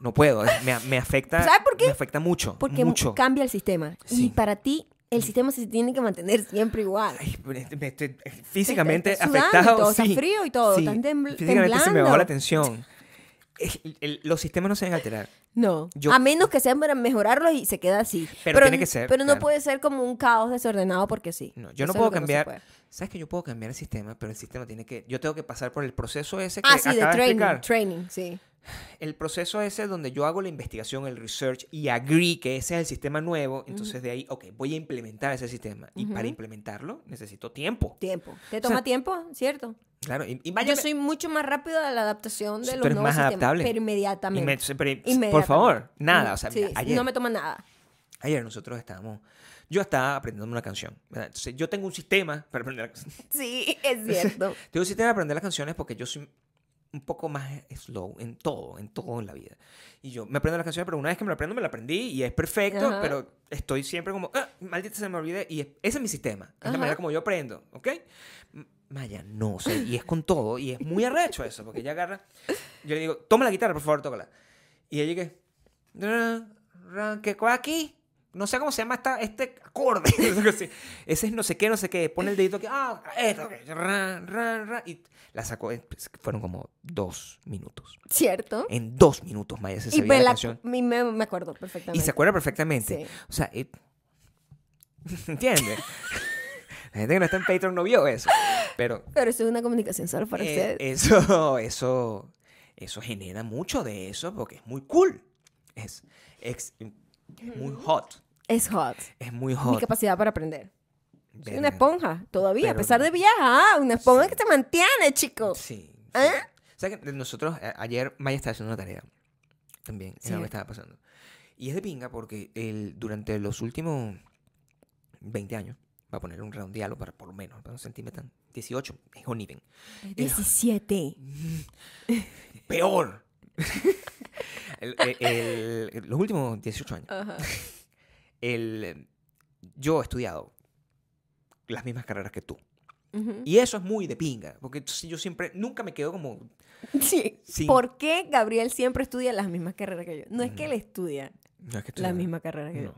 No puedo. Me, me afecta. ¿Sabes por qué? Me afecta mucho. Porque mucho. cambia el sistema. Y para ti, el sistema se tiene que mantener siempre igual. Ay, me estoy- estoy físicamente Estás sudando y afectado. todo, está sí. frío y todo, Sí, están tembl- Físicamente se me bajó temblando. la tensión. [laughs] El- el- los sistemas no se deben alterar. No. Yo- a menos que sean para mejorarlos y se queda así. Pero tiene que ser, Pero no claro. puede ser como un caos desordenado porque sí. No, yo no Eso es puedo cambiar. puede. ¿Sabes que yo puedo cambiar el sistema? Pero el sistema tiene que. Yo tengo que pasar por el proceso ese que Ah, sí, de de training. explicar. Training, sí. El proceso ese donde yo hago la investigación, el research y agree que ese es el sistema nuevo. Entonces de ahí, ok, voy a implementar ese sistema. Y para implementarlo necesito tiempo. Tiempo. ¿Te O toma sea, tiempo? ¿Cierto? Claro. Y, y vaya, Yo soy mucho más rápido a la adaptación de los nuevos más sistemas. adaptable. Pero inmediatamente. pero- Inmediatamente. por favor, nada. O sea, sí, mira, ayer, no me toma nada. ayer nosotros estábamos. Yo estaba aprendiendo una canción. ¿verdad? Entonces, yo tengo un sistema para aprender la canción. Sí, es cierto. [laughs] Tengo un sistema para aprender las canciones porque yo soy un poco más slow en todo, en todo en la vida. Y yo me aprendo las canciones, pero una vez que me la aprendo, me la aprendí y es perfecto, Ajá. pero estoy siempre como, ah, maldita se me olvide. Y es- ese es mi sistema. Es la Ajá. manera como yo aprendo, ¿ok? Maya, no, o sea, y es con todo, y es muy arrecho eso, porque ella agarra, yo le digo, toma la guitarra, por favor, tócala. Y ella que, ¿qué aquí? No sé cómo se llama esta, este acorde. [laughs] Ese es no sé qué, no sé qué. Pone el dedito que, ah, esto, que, ra, ra, ra, y la sacó. pues, Fueron como dos minutos. ¿Cierto? En dos minutos Maya se Y sabía me, la la- canción. mi- me, me acuerdo Y perfectamente. se acuerda perfectamente. Sí. O sea, eh, [laughs] ¿entiendes? [laughs] La gente que no está en Patreon no vio eso. Pero Pero eso es una comunicación solo para eh, ustedes. eso, eso, eso genera mucho de eso porque es muy cool. Es, es muy hot. Es hot. Es muy Mi hot. capacidad para aprender. Soy una esponja, todavía, a Pero pesar no. de viajar. Una esponja que te mantiene, chicos. Sí. sí. ¿Eh? O sea que nosotros, a- ayer Maya estaba haciendo una tarea. También, era lo que Sí. estaba pasando. Y es de pinga porque el, durante los últimos 20 años, Va a poner un redondealo para por lo menos, para no sentirme tan... 18, es uneven. Es 17. [laughs] Peor. [laughs] El- el- los últimos 18 años. Ajá. El, yo he estudiado las mismas carreras que tú. Y eso es muy de pinga, porque entonces yo siempre, nunca me quedo como... [laughs] Sí. Sí. ¿Por qué Gabriel siempre estudia las mismas carreras que yo? No es que él estudia No es que la misma carrera que no. yo.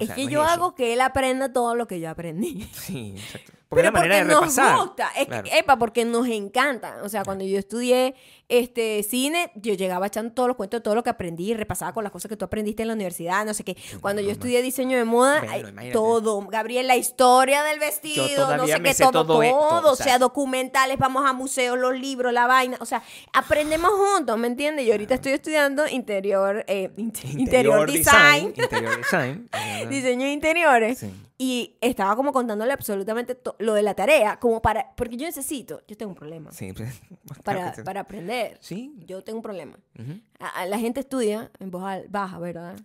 O Es que yo eso. hago que él aprenda todo lo que yo aprendí. Sí, exacto. Porque es Pero la manera de nos gusta. Es que, Claro. epa, porque nos encanta. O sea, cuando yo estudié este, cine, yo llegaba echando todos los cuentos de todo lo que aprendí y repasaba con las cosas que tú aprendiste en la universidad, no sé qué. Cuando yo estudié diseño de moda, Bueno, todo. Gabriel, la historia del vestido, no sé qué, sé todo, todo esto, o sea, sea. documentales, vamos a museos, los libros, la vaina. O sea, aprendemos juntos, ¿me entiendes? Y ahorita estoy estudiando interior, eh, int- interior, design. Interior design. eh, [laughs] diseño de interiores. Sí. Y estaba como contándole absolutamente lo de la tarea, como para, porque yo necesito, yo tengo un problema Sí, pues, [laughs] para, claro para aprender. Sí. Yo tengo un problema. Ujú. A- a la gente estudia en voz baja, ¿verdad?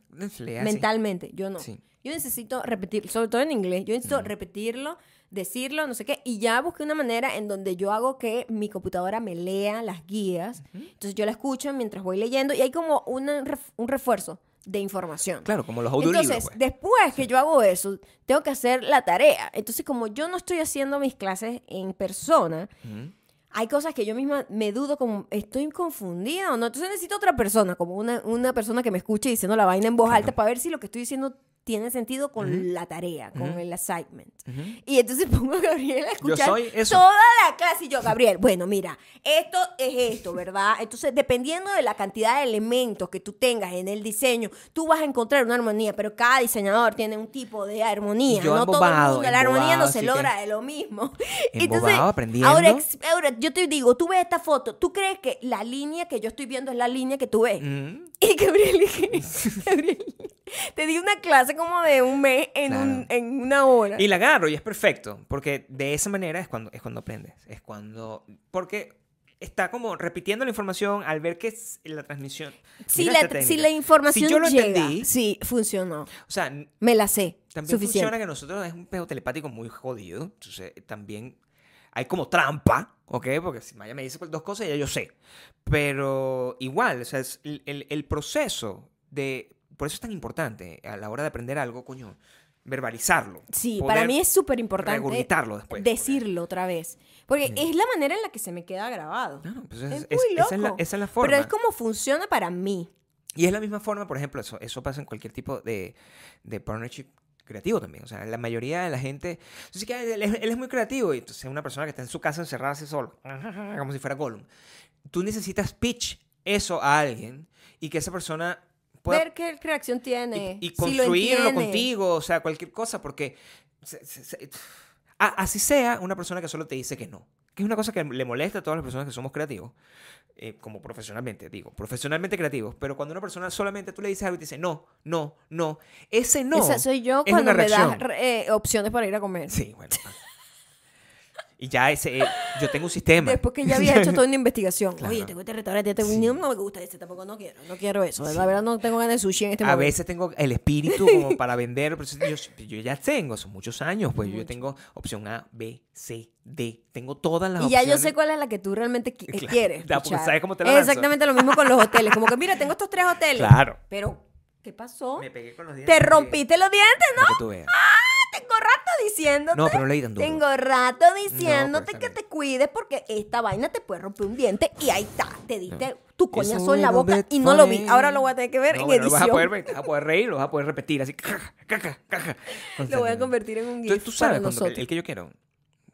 Mentalmente, yo no. Sí. Yo necesito repetir, sobre todo en inglés, yo necesito repetirlo, decirlo, no sé qué, y ya busqué una manera en donde yo hago que mi computadora me lea las guías, entonces yo la escucho mientras voy leyendo y hay como una un refuerzo de información. Claro, como los audiolibros. Entonces, pues. después que yo hago eso, tengo que hacer la tarea. Entonces, como yo no estoy haciendo mis clases en persona, hay cosas que yo misma me dudo como, ¿estoy confundida o no? Entonces necesito otra persona, como una, una persona que me escuche diciendo la vaina en voz alta para ver si lo que estoy diciendo tiene sentido con la tarea, con el assignment. Y entonces [laughs] pongo a Gabriel a escuchar soy eso. toda la clase y yo, Gabriel, bueno, mira, esto es esto, ¿verdad? Entonces, dependiendo de la cantidad de elementos que tú tengas en el diseño, tú vas a encontrar una armonía, pero cada diseñador tiene un tipo de armonía. Yo no todo el mundo, la armonía no se logra de lo mismo. [laughs] Embobado, aprendiendo. Ahora, ahora, yo te digo, tú ves esta foto, ¿tú crees que la línea que yo estoy viendo es la línea que tú ves? Ujú. [laughs] Y Gabriel, dije, [laughs] [laughs] Gabriel, te di una clase como de un mes en, Claro. un- en una hora. Y la agarro y es perfecto, porque de esa manera es cuando, es cuando aprendes. Es cuando... Porque está como repitiendo la información al ver que es la transmisión. si, la, si la información Si yo lo llega, entendí, sí, funcionó. o sea, Me la sé. también suficiente. funciona que nosotros es un pedo telepático muy jodido. Entonces, también hay como trampa, ¿ok? Porque si Maya me dice dos cosas, ya yo sé. Pero igual, o sea, es el, el- el proceso de... Por eso es tan importante a la hora de aprender algo, coño, verbalizarlo. Sí, para mí es súper importante después. decirlo otra vez. Porque es la manera en la que se me queda grabado. Claro, pues Es es- muy es- esa, es la, loco. esa es la forma. Pero es como funciona para mí. Y es la misma forma, por ejemplo, eso, eso pasa en cualquier tipo de, de partnership creativo también. O sea, la mayoría de la gente... Entonces, que él, es- él es muy creativo y entonces es una persona que está en su casa encerrada así solo, [laughs] como si fuera Gollum. Tú necesitas pitch eso a alguien y que esa persona pueda... Ver qué reacción tiene. y, y si lo construirlo entiende. contigo, o sea, cualquier cosa, porque... se- se- se- a- así sea una persona que solo te dice que no. Que es una cosa que le molesta a todas las personas que somos creativos. eh, como profesionalmente, digo, profesionalmente creativos, pero cuando una persona solamente tú le dices algo y te dice no, no, no, ese no. Esa soy yo es cuando me das eh, opciones para ir a comer. Sí, bueno. Y ya ese, eh, yo tengo un sistema. Después que ya había hecho toda una [laughs] investigación. Claro. Oye, tengo este restaurante, este no, no me gusta este, tampoco no quiero, no quiero eso. La verdad no tengo ganas de sushi en este a momento. veces tengo el espíritu como [laughs] para vender, pero yo, yo ya tengo, son muchos años, pues yo tengo opción A, B, C, D, tengo todas las Y ya yo opciones. sé cuál es la que tú realmente qui- Claro. quieres. Ya, porque sabes cómo te la Es exactamente lo mismo con los hoteles. Como que, mira, tengo estos tres hoteles. Claro. Pero, ¿qué pasó? Me pegué con los dientes. Te rompiste los dientes, ¿no? Para que tú veas. Tengo rato diciéndote. No, pero no leí tan duro. Tengo rato diciéndote No, que te cuides porque esta vaina te puede romper un diente y ahí está. Te diste No. tu coñazo en la boca y no lo vi. Ahora lo voy a tener que ver en bueno, lo edición. vas a poder ver, te vas a poder reír, lo vas a poder repetir así. caja, caja, caja, Lo voy a convertir en un GIF tú para sabes cuando, el, nosotros. el que yo quiero.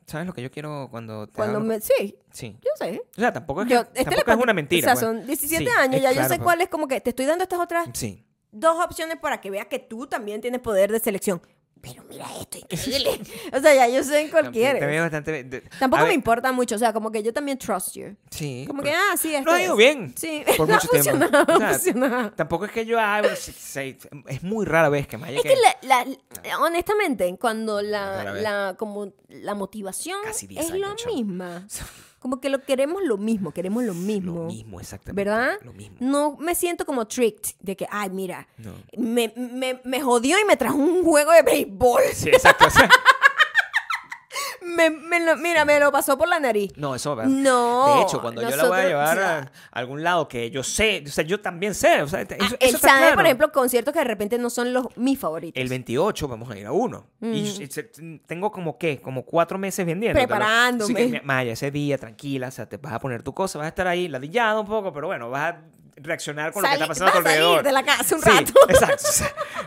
¿Sabes lo que yo quiero cuando te Cuando hablo? me... Sí, Sí. yo sé. O sea, tampoco es, Yo, que- es tampoco es una mentira. O sea, pues. son 17 Sí, años, ya yo sé pues. cuál es como que te estoy dando estas otras Sí. dos opciones para que veas que tú también tienes poder de selección. Pero mira esto, increíble. [laughs] o sea, ya yo sé en cuál También- bastante... Tampoco me ver, importa mucho, o sea, como que yo también trust you. Sí. Como pero- que, ah, sí, esto No ha ido es. bien. Sí, Por [laughs] no ha mucho tiempo. funcionado, O no sea, ha funcionado. Tampoco es que yo sí, Es muy rara vez que me haya Es que la, la- honestamente, cuando la, la, como la motivación Casi 10 es la años, chamo. misma. [laughs] Como que lo queremos lo mismo, queremos lo mismo. Lo mismo, exactamente. ¿Verdad? Lo mismo. No me siento como tricked de que, ay, mira, No. me, me, me jodió y me trajo un juego de béisbol. Sí, exacto. o sea, [laughs] Me- me lo- mira, me lo pasó por la nariz. No, eso. No, De hecho, cuando yo la voy a llevar o sea, a algún lado que yo sé, o sea, yo también sé, o sea, eso, Ah, eso él está sabe, claro. por ejemplo, conciertos que de repente no son los mis favoritos. El 28 vamos a ir a uno. Y Mm. tengo como, ¿qué? Como cuatro meses vendiendo. Preparándome. Así que, Maya, ese día, tranquila, o sea, te vas a poner tu cosa, vas a estar ahí ladillado un poco, pero bueno, vas a reaccionar con lo que está pasando a tu vas a salir alrededor. de la casa un Sí, rato. exacto.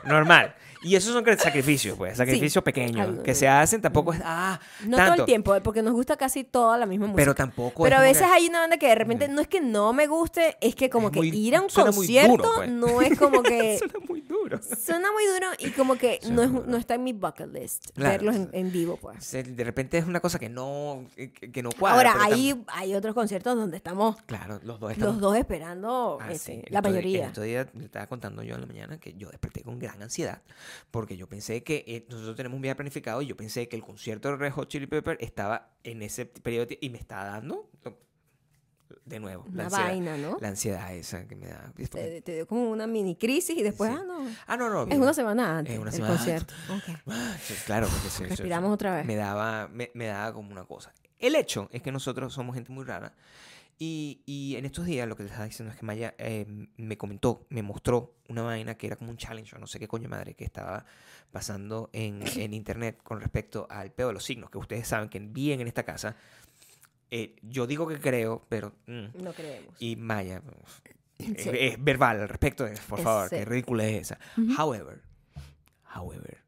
normal. Y esos son sacrificios, pues, sacrificios pequeños Algo- que se hacen, tampoco es, ah, No tanto. todo el tiempo, eh, porque nos gusta casi toda la misma música. Pero tampoco es Pero a veces que- hay una banda que de repente no es que no me guste, es que como Es que muy- ir a un concierto duro, pues. no es como [laughs] que Suena muy duro. [laughs] suena muy duro y como que no, es, no está en mi bucket list Claro. verlos en, en vivo, pues. De repente es una cosa que no, que, no cuadra. Ahora, pero tam- hay, hay otros conciertos donde estamos Claro, los dos estamos los dos esperando Ah, este, sí. la Estos- mayoría. Estos días le estaba contando yo en la mañana que yo desperté con gran ansiedad porque yo pensé que eh, nosotros tenemos un viaje planificado y yo pensé que el concierto de Red Hot Chili Pepper estaba en ese periodo y me estaba dando de nuevo la Una ansiedad, vaina, ¿no? la ansiedad esa que me da. Te, te dio como una mini crisis y después, Sí. ah, no. Ah, no, no. Es mira. una semana antes Es una semana concierto. Ok. Sí, claro, porque sí, Respiramos otra vez. Me daba, me, me daba como una cosa. El hecho es que nosotros somos gente muy rara. Y, y en estos días lo que les estaba diciendo es que Maya eh, me comentó, me mostró una vaina que era como un challenge, o no sé qué coño madre, que estaba pasando en, en [laughs] internet con respecto al peo de los signos, que ustedes saben que bien en esta casa. Eh, yo digo que creo, pero... mm, No creemos. y Maya es, [laughs] Sí. es verbal al respecto, de, por Es favor, sí. qué ridícula es esa. However, however,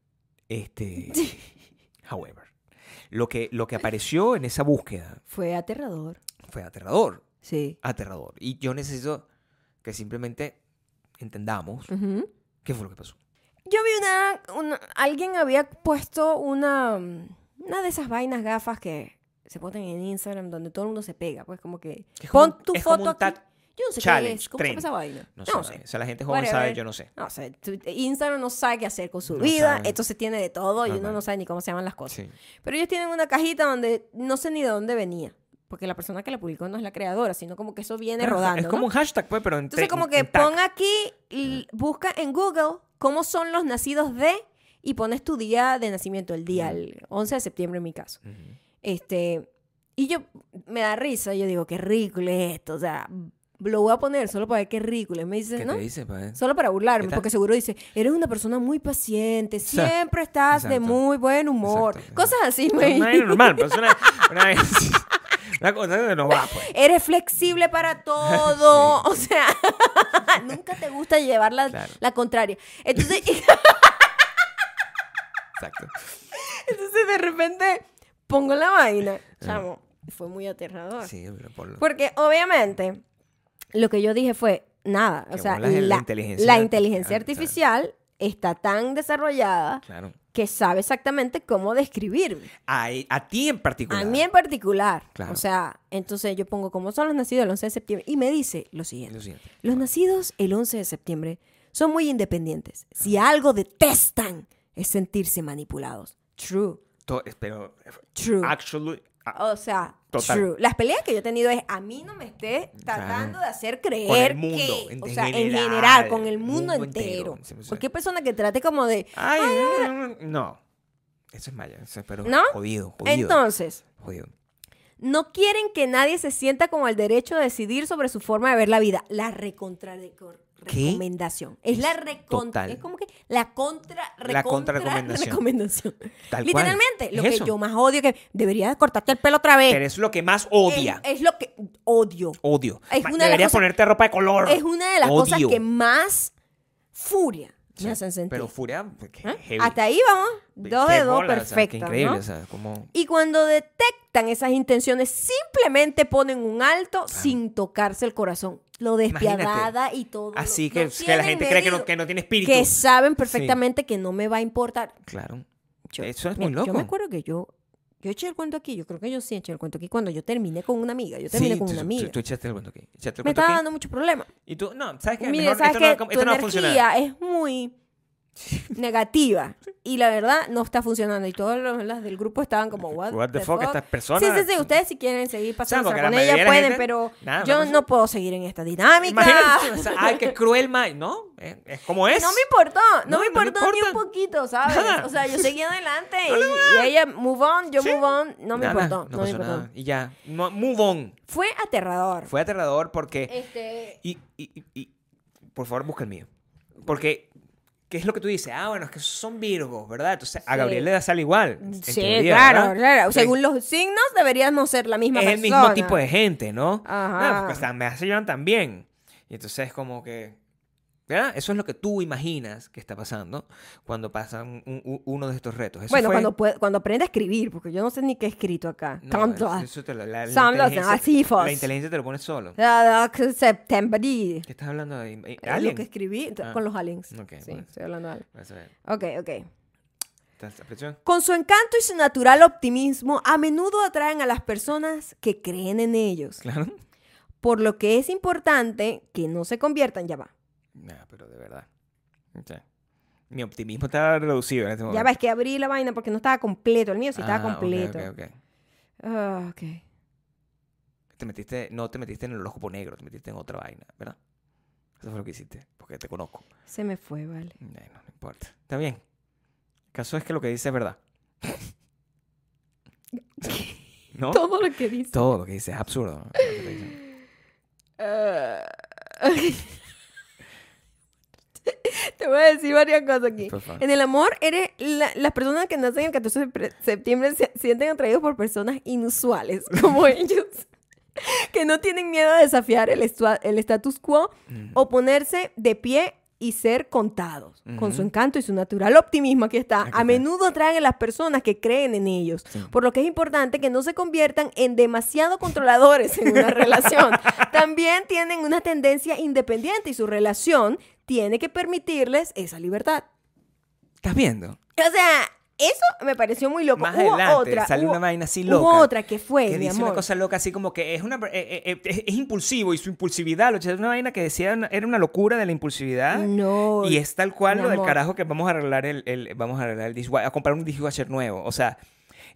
este, [laughs] however, lo que, lo que apareció en esa búsqueda Fue aterrador. fue aterrador, Sí. aterrador. Y yo necesito que simplemente entendamos qué fue lo que pasó. Yo vi una, una- Alguien había puesto una. Una de esas vainas gafas que se ponen en Instagram donde todo el mundo se pega. Pues como que. Es como Pon un- tu como foto un aquí. Yo no sé qué es. ¿Cómo se esa vaina? No, sé, o sea, la gente joven Whatever. sabe, yo no sé. No sé. tu- Instagram no sabe qué hacer con su No vida. sabe. Entonces tiene de todo y uno no sabe ni cómo se llaman las cosas. Sí. Pero ellos tienen una cajita donde no sé ni de dónde venía. Porque la persona que la publicó no es la creadora, sino como que eso viene Claro, rodando. es como ¿no? un hashtag, pues, pero en Entonces, como que en tag. pon aquí, y busca en Google cómo son los nacidos de y pones tu día de nacimiento, el día, Ujú. el 11 de septiembre en mi caso. Este, y yo me da risa, yo digo, qué ridículo es esto, o sea, lo voy a poner solo para ver qué ridículo. Y me dice, ¿Qué ¿no? te dice, pues? Solo para burlarme, porque seguro dice, eres una persona muy paciente, siempre estás de muy buen humor. Exacto. Cosas así, me no es normal, pero es una, [laughs] una, una cosa que no va, pues. Eres flexible para [laughs] todo. O sea, [laughs] nunca te gusta llevar la, Claro. la contraria. Entonces, Exacto. entonces, de repente, pongo la vaina. Chamo, fue muy aterrador. Sí, pero por lo- Porque obviamente, lo que yo dije fue, nada. O sea, la, en la la inteligencia inteligencia, artificial, está tan desarrollada Claro. que sabe exactamente cómo describirme. A, a ti en particular. A mí en particular. Claro. O sea, entonces yo pongo cómo son los nacidos el 11 de septiembre y me dice lo siguiente. Lo siguiente. Los nacidos el 11 de septiembre son muy independientes. Si algo detestan es sentirse manipulados. True. Pero, True. actually, ah, O sea, Total. true. Las peleas que yo he tenido es a mí no me esté tratando de hacer creer Con el mundo, que, en o sea, en general, con el mundo, mundo entero. entero. Cualquier persona que trate como de, ay, no. Eso es maya. Eso es, pero ¿No? jodido, jodido. entonces, jodido. no quieren que nadie se sienta con el derecho de decidir sobre su forma de ver la vida. La recontra ¿Qué? recomendación. Es, la Es total. Es como que la contra La recontra contrarrecomendación. recomendación. Tal cual. Literalmente, Es lo que eso. yo más odio que debería cortarte el pelo otra vez. Pero es lo que más odia. Es, es lo que odio. Odio. Es una de Deberías cosas- ponerte ropa de color. Es una de las cosas que más furia me hacen sentir. Pero furia, ¿Ah? heavy. Hasta ahí vamos. Dos Qué de dos, bola, o sea, qué perfecto. increíble, ¿no? o sea, como... Y cuando detectan esas intenciones, simplemente ponen un alto sin tocarse el corazón. Lo despiadada y todo. Así lo- que, lo que la gente cree que no, que no tiene espíritu. Que saben perfectamente que no me va a importar. Claro. Yo- Eso es mira, muy loco. Yo me acuerdo que yo, yo eché el cuento aquí. Yo creo que yo sí eché el cuento aquí cuando yo terminé con una amiga. Yo terminé Sí, con tú, una tú- amiga. Tú, echaste el cuento aquí. Me estaba dando mucho problema. Y tú, no, ¿sabes qué? Mire, Mejor, sabes esto, que no, tu esto no va a funcionar. energía es muy negativa. Y la verdad no está funcionando. Y todas los- las del grupo estaban como, what, What the fuck, estas personas- Sí, sí, sí. Ustedes si quieren seguir pasando porque con ella de la pueden, gente- pero Nada, yo no puedo seguir en esta dinámica. Imagínate, o sea, ay, qué cruel, May. No, es, es como es. No me importó, no, No, me no me importó ni un poquito, ¿sabes? Nada. O sea, yo seguí adelante [laughs] y, y ella move on, yo Sí. move on, no me Nada, importó, no, no, me pasó importó. nada. Y ya, no, move on. Fue aterrador. Fue aterrador porque... Este, Y, y, y- y- por favor, busca el mío. Porque, ¿qué es lo que tú dices? Ah, bueno, es que son virgos, ¿verdad? Entonces, a. Gabriel le da sal igual. sí, teoría, claro, ¿verdad? claro. Según los signos deberíamos ser la misma es persona. el mismo tipo de gente, ¿no? Ajá. Ah, pues, me se llevan también. Y entonces, como que. Eso es lo que tú imaginas que está pasando cuando pasan un- un- uno de estos retos. Eso Bueno, fue- cuando, puede- cuando aprende a escribir, porque yo no sé ni qué he escrito acá. No, eso- te lo- la, la inteligencia- la inteligencia te lo pone solo. September. ¿Qué estás hablando de eh, Es lo alien? que escribí Ah. con los aliens. Ok, sí, bueno. estoy hablando de algo. Vas a ver. Ok, ok. Con su encanto y su natural optimismo, a menudo atraen a las personas que creen en ellos. Claro. Por lo que es importante que no se conviertan, ya va. Nah, pero de verdad. O sea, mi optimismo está reducido en este momento. Ya va, es que abrí la vaina porque no estaba completo. El mío sí estaba Ah, completo. ok, ok. Ah, ok. Te metiste, no te metiste en el horóscopo negro, te metiste en otra vaina, ¿verdad? Eso fue lo que hiciste, porque te conozco. Se me fue, vale. No importa. Está bien. El caso es que lo que dice es verdad. [laughs] ¿No? Todo lo que dice. Todo lo que dice es absurdo. ¿no? Lo que [laughs] te voy a decir varias cosas aquí. En el amor, eres la- las personas que nacen el 14 de septiembre se sienten atraídos por personas inusuales, [laughs] como ellos, [laughs] que no tienen miedo a desafiar el, el status quo Mm. o ponerse de pie y ser contados. Con su encanto y su natural optimismo, aquí está, Aquí a menudo atraen a las personas que creen en ellos. Sí. Por lo que es importante que no se conviertan en demasiado controladores en una relación. También tienen una tendencia independiente y su relación tiene que permitirles esa libertad. ¿Estás viendo? O sea, eso me pareció muy loco. Más hubo adelante otra, sale hubo- una vaina así hubo loca. otra que fue, que mi dice amor. una cosa loca así como que es una eh, eh, eh, es, es impulsivo y su impulsividad lo es una vaina que decía una- era una locura de la impulsividad No. y es tal cual lo del amor. carajo que vamos a arreglar el, el- vamos a arreglar el dishwasher a comprar un dishwasher nuevo o sea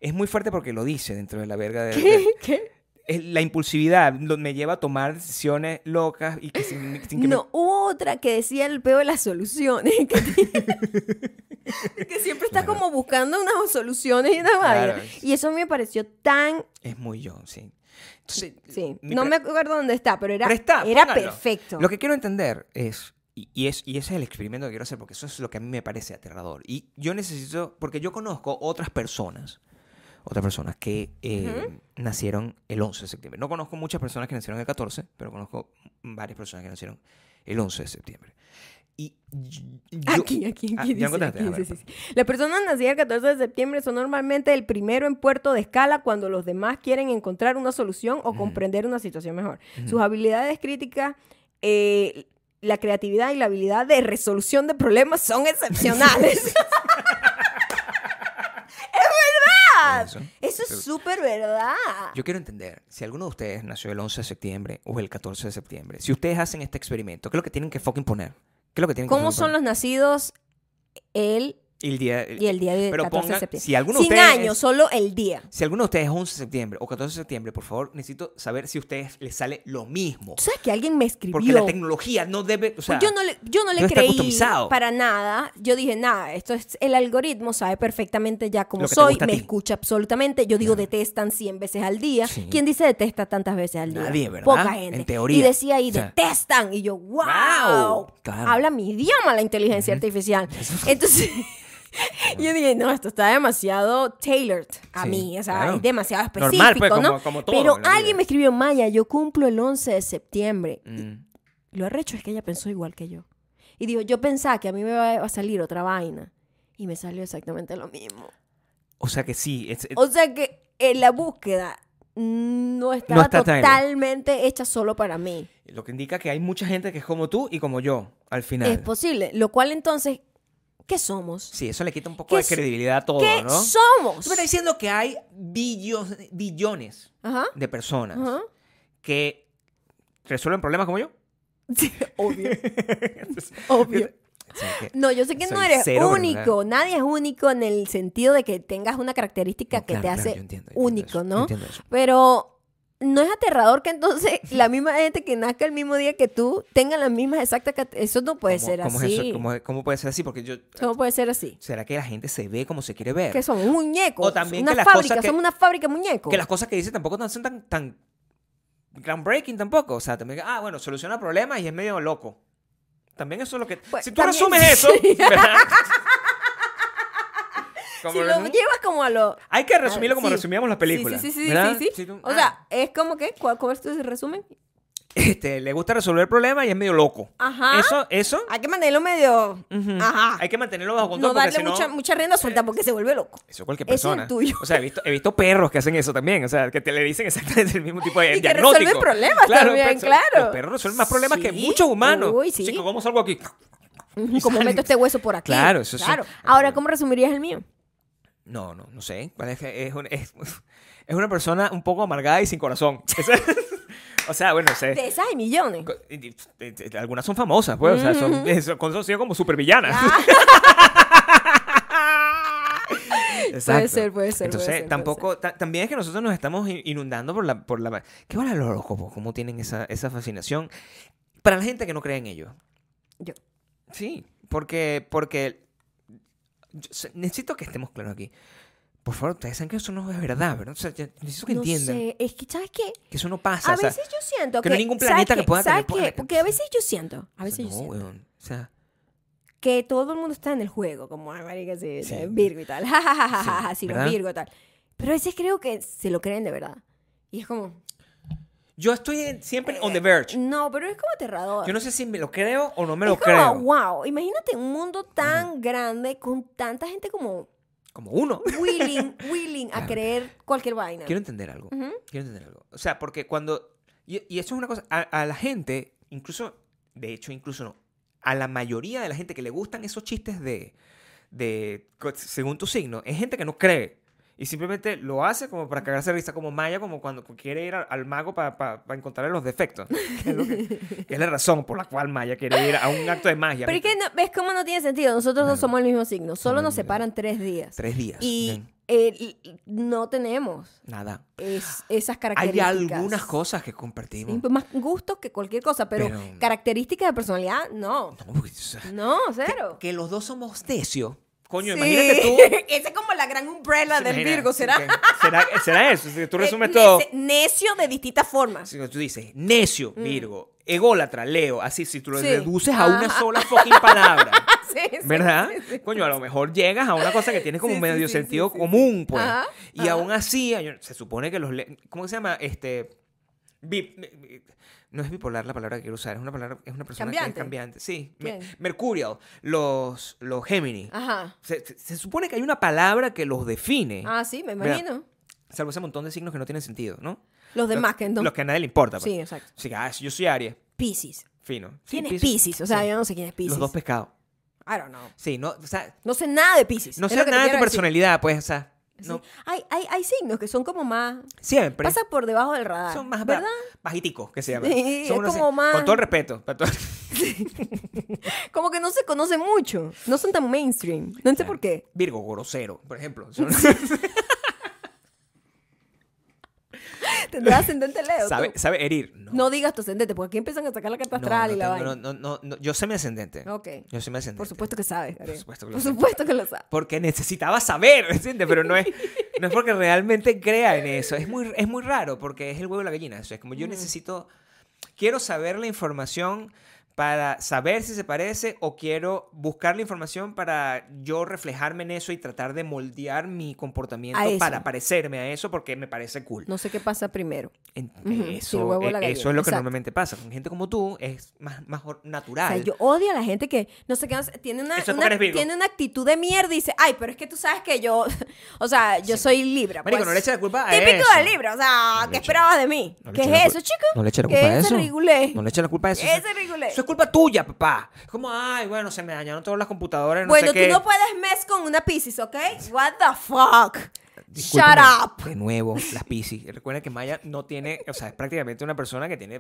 es muy fuerte porque lo dice dentro de la verga de, de- ¿Qué? Es la impulsividad me lleva a tomar decisiones locas y que sin, sin que me- No, hubo otra que decía el peo de las soluciones. [laughs] Que, que siempre está como buscando unas soluciones y una Claro. vaina. Y eso me pareció tan. es muy yo sí Entonces, Sí, no pre- me acuerdo dónde está, pero era, Pero está, era póngalo. perfecto. Lo que quiero entender es, y, y es, y ese es el experimento que quiero hacer, porque eso es lo que a mí me parece aterrador. Y yo necesito, porque yo conozco otras personas, otras personas que eh, nacieron el 11 de septiembre. No conozco muchas personas que nacieron el 14, pero conozco varias personas que nacieron el 11 de septiembre. Y yo- Aquí, aquí, Ah, aquí. ¿ya dice, aquí ver, dice, sí, sí. Las personas nacidas el 14 de septiembre son normalmente el primero en puerto de escala cuando los demás quieren encontrar una solución o comprender una situación mejor. Sus habilidades críticas, eh, la creatividad y la habilidad de resolución de problemas son excepcionales. [laughs] Eso. Eso es súper verdad. Yo quiero entender, si alguno de ustedes nació el 11 de septiembre o el 14 de septiembre, si ustedes hacen este experimento, ¿qué es lo que tienen que fucking poner? ¿Qué es lo que tienen ¿Cómo son poner? los nacidos el Y el día, y el día del Pero 14 de septiembre? si alguno de Sin ustedes- años, solo el día. Si alguno de ustedes es 11 de septiembre o 14 de septiembre, por favor, necesito saber si a ustedes les sale lo mismo. ¿Tú sabes que alguien me escribió? Porque la tecnología no debe, o sea, yo no le, yo no le creí para nada. Yo dije, nada, esto es el algoritmo, sabe perfectamente ya cómo soy, me escucha absolutamente. Yo digo, detestan 100 veces al día. Sí. ¿Quién dice detesta tantas veces al día? Nadie, ¿verdad? Poca gente. En teoría. Y decía ahí, O sea, detestan. Y yo, wow. Wow, claro. Habla mi idioma la inteligencia artificial. Entonces... [laughs] [laughs] [laughs] Yo dije, no, esto está demasiado tailored a Sí, mí, o sea, claro. es demasiado específico, Normal, pues, ¿no? como- como todo Pero en la vida. alguien me escribió, Maya, yo cumplo el 11 de septiembre. mm, Lo arrecho es que ella pensó igual que yo. Y digo, yo pensaba que a mí me iba a salir otra vaina. Y me salió exactamente lo mismo. o sea que sí, es- O sea que en la búsqueda no estaba No está totalmente hecha solo para mí. lo que indica que hay mucha gente que es como tú y como yo al final. Es posible. Lo cual entonces, ¿qué somos? sí, eso le quita un poco ¿Qué de credibilidad a todo, ¿Qué ¿no? somos? Tú me estás diciendo que hay billones Ajá. de personas Ajá. que resuelven problemas como yo. [laughs] Obvio. [laughs] Obvio. O sea, que- No, yo sé que no eres único. Nadie es único en el sentido de que tengas una característica No, que claro, te claro, hace yo entiendo, yo entiendo único, eso, yo ¿no? entiendo eso. Pero no es aterrador que entonces [laughs] la misma gente que nazca el mismo día que tú tenga las mismas exactas Eso no puede ¿Cómo- ser cómo es así. eso? ¿Cómo, cómo puede ser así? Porque yo... No puede ser así. ¿Será que la gente se ve como se quiere ver? Que somos un muñeco. O también una que las fábrica, cosas que- somos una fábrica de muñecos. Que las cosas que dice tampoco no son tan, tan groundbreaking tampoco. O sea, también, ah, bueno, soluciona problemas y es medio loco. También eso es lo que... Pues, si tú también- resumes [laughs] eso. ¿verdad? Como si lo llevas como a lo... Hay que resumirlo como Ah, sí. resumíamos las películas. Sí, sí, sí, sí, sí, O ah, sea, es como que, ¿cuál, cuál es tu resumen? este, le gusta resolver problemas y es medio loco. Ajá. Eso, eso... Hay que mantenerlo medio... Ajá. Hay que mantenerlo bajo control No porque darle si no... mucha, mucha rienda suelta porque se vuelve loco. Eso cualquier es persona. tuyo. O sea, he visto, he visto perros que hacen eso también. O sea, que te le dicen exactamente el mismo tipo de [laughs] Y que diagnóstico. resuelven problemas también, pero- claro. Los perros resuelven más problemas que muchos humanos. Uy, sí. Chico, ¿cómo salgo aquí? Como meto este hueso por aquí. Claro, eso sí. Claro. Ahora, ¿cómo resumirías el mío? No, no, no sé. ¿Cuál es, es, es, [laughs] es una persona un poco amargada y sin corazón. [laughs] [laughs] O sea, bueno, sé. De esas hay millones. Algunas son famosas, pues. O sea, son, son conocidas como supervillanas. Puede ser, puede ser, Entonces, puede ser, tampoco. ta- también es que nosotros nos estamos in- inundando por la. Por la ¿Qué van los horóscopos? ¿Cómo tienen esa, esa fascinación? Para la gente que no cree en ellos. Yo. Sí, porque. porque yo necesito que estemos claros aquí. Por favor, ustedes saben que eso no es verdad, ¿verdad? O sea, necesito que No entiendan sé, es que, ¿sabes qué? que eso no pasa. A o sea, veces yo siento que que... no hay ningún ¿sabes planeta que qué? pueda tener ¿Sabes qué? poder- Porque a veces yo siento, a veces no, yo siento weón. O sea, que todo el mundo está en el juego, como, ay, marica, sí, Sí. Virgo y tal, [laughs] jajajaja, Sí, sí, los. Virgo y tal. Pero a veces creo que se lo creen de verdad. Y es como, yo estoy en- siempre on the verge. no, pero es como aterrador. Yo no sé si me lo creo o no me es lo como, creo. wow, imagínate un mundo tan grande con tanta gente como Como uno. [laughs] willing, willing a creer cualquier vaina. Quiero entender algo. Quiero entender algo. O sea, porque cuando. Y, y eso es una cosa. A, a la gente, incluso. De hecho, incluso no. A la mayoría de la gente que le gustan esos chistes de. de según tu signo, es gente que no cree. Y simplemente lo hace como para cagarse de risa, como Maya, como cuando quiere ir al, mago para encontrarle los defectos. Que es, lo que- que es la razón por la cual Maya quiere ir a un acto de magia. Pero es que no- ves cómo no tiene sentido. Nosotros dos Claro. somos el mismo signo. Solo Somos nos separan tres días. Tres días. Y eh, no tenemos Nada. es- esas Hay características. algunas cosas que Sí, compartimos. pues más gustos que cualquier cosa, pero, Pero- características de personalidad, no. No, pues, No, cero. que los dos somos necios. Coño, Sí. imagínate tú. [laughs] Esa es como la gran umbrella del Imagina, Virgo, ¿será? ¿Será, será eso? Si tú resumes Eh, todo. nece- Necio de distintas formas. Si tú dices necio, Virgo, ególatra, Leo, así, si tú lo Mm. Sí. reduces a una sola fucking palabra, [laughs] Sí, sí, ¿verdad? Coño, a lo mejor llegas a una cosa que tiene como sí, medio sentido común, pues. Ajá, y ajá. aún así, se supone que los. ¿Cómo se llama? Este. No es bipolar la palabra que quiero usar, es una palabra, es una persona que Cambiante. es cambiante. Sí. Mercurial, los, los Gemini. Ajá. Se, se- se supone que hay una palabra que los define, Ah, sí, me imagino. salvo ese montón de signos que no tienen sentido, ¿no? Los demás que no. Los que a nadie le importa. pues. Sí, exacto. Que, ah, yo soy Aries, Piscis. fino. Sí, ¿Quién es. Piscis? O sea, Sí. yo no sé quién es Piscis. Los dos pescados. I don't know. Sí, no, o sea, No sé nada de Piscis. no sé que nada de tu decir. personalidad, pues, o sea, Sí. no, Hay, hay, hay signos que son como más... siempre. Pasa por debajo del radar. son más ¿Verdad? bajiticos, que se llaman. Sí, Son es como más- Con todo el respeto. [laughs] Como que no se conoce mucho. No son tan mainstream. No sé por qué. Virgo, grosero, por ejemplo. [laughs] Son- [laughs] Tendrás ascendente Leo. sabe, tú. sabe herir. No, No digas tu ascendente, porque aquí empiezan a sacar la carta no, astral no y la vaina. no, no, no, no, yo sé mi ascendente. Ok. Yo sé mi ascendente. Por supuesto que sabes, Gabriel. supuesto que lo Por sé. supuesto que lo sabes. porque necesitaba saber, ¿entiendes? Pero no es, no es porque realmente crea en eso. Es muy, es muy raro porque es el huevo y la gallina. O sea, es como yo necesito, quiero saber la información para saber si se parece o quiero buscar la información para yo reflejarme en eso y tratar de moldear mi comportamiento para parecerme a eso porque me parece cool. No sé qué pasa primero. En- el eso, eh, es lo que exacto. normalmente pasa. Con gente como tú es más, más or- O natural. sea, yo odio a la gente que, no sé qué, tiene una, es tiene una actitud de mierda y dice, ay, pero es que tú sabes que yo, [laughs] o sea, yo soy Libra. Marico, pues. no le eches la culpa a Típico eso. de Libra, o sea, ¿qué esperabas de mí? no ¿Qué es eso, chico? No le eches la ¿Qué culpa a es eso. No le eches la culpa a eso. Eso es culpa tuya, papá. Es como, ay, bueno, se me dañaron todas las computadoras. No Bueno, sé tú qué. no puedes mes con una Pisces, ¿ok? What the fuck? Shut up. De nuevo, las Pisces. Recuerda que Maya no tiene, o sea, es prácticamente una persona que tiene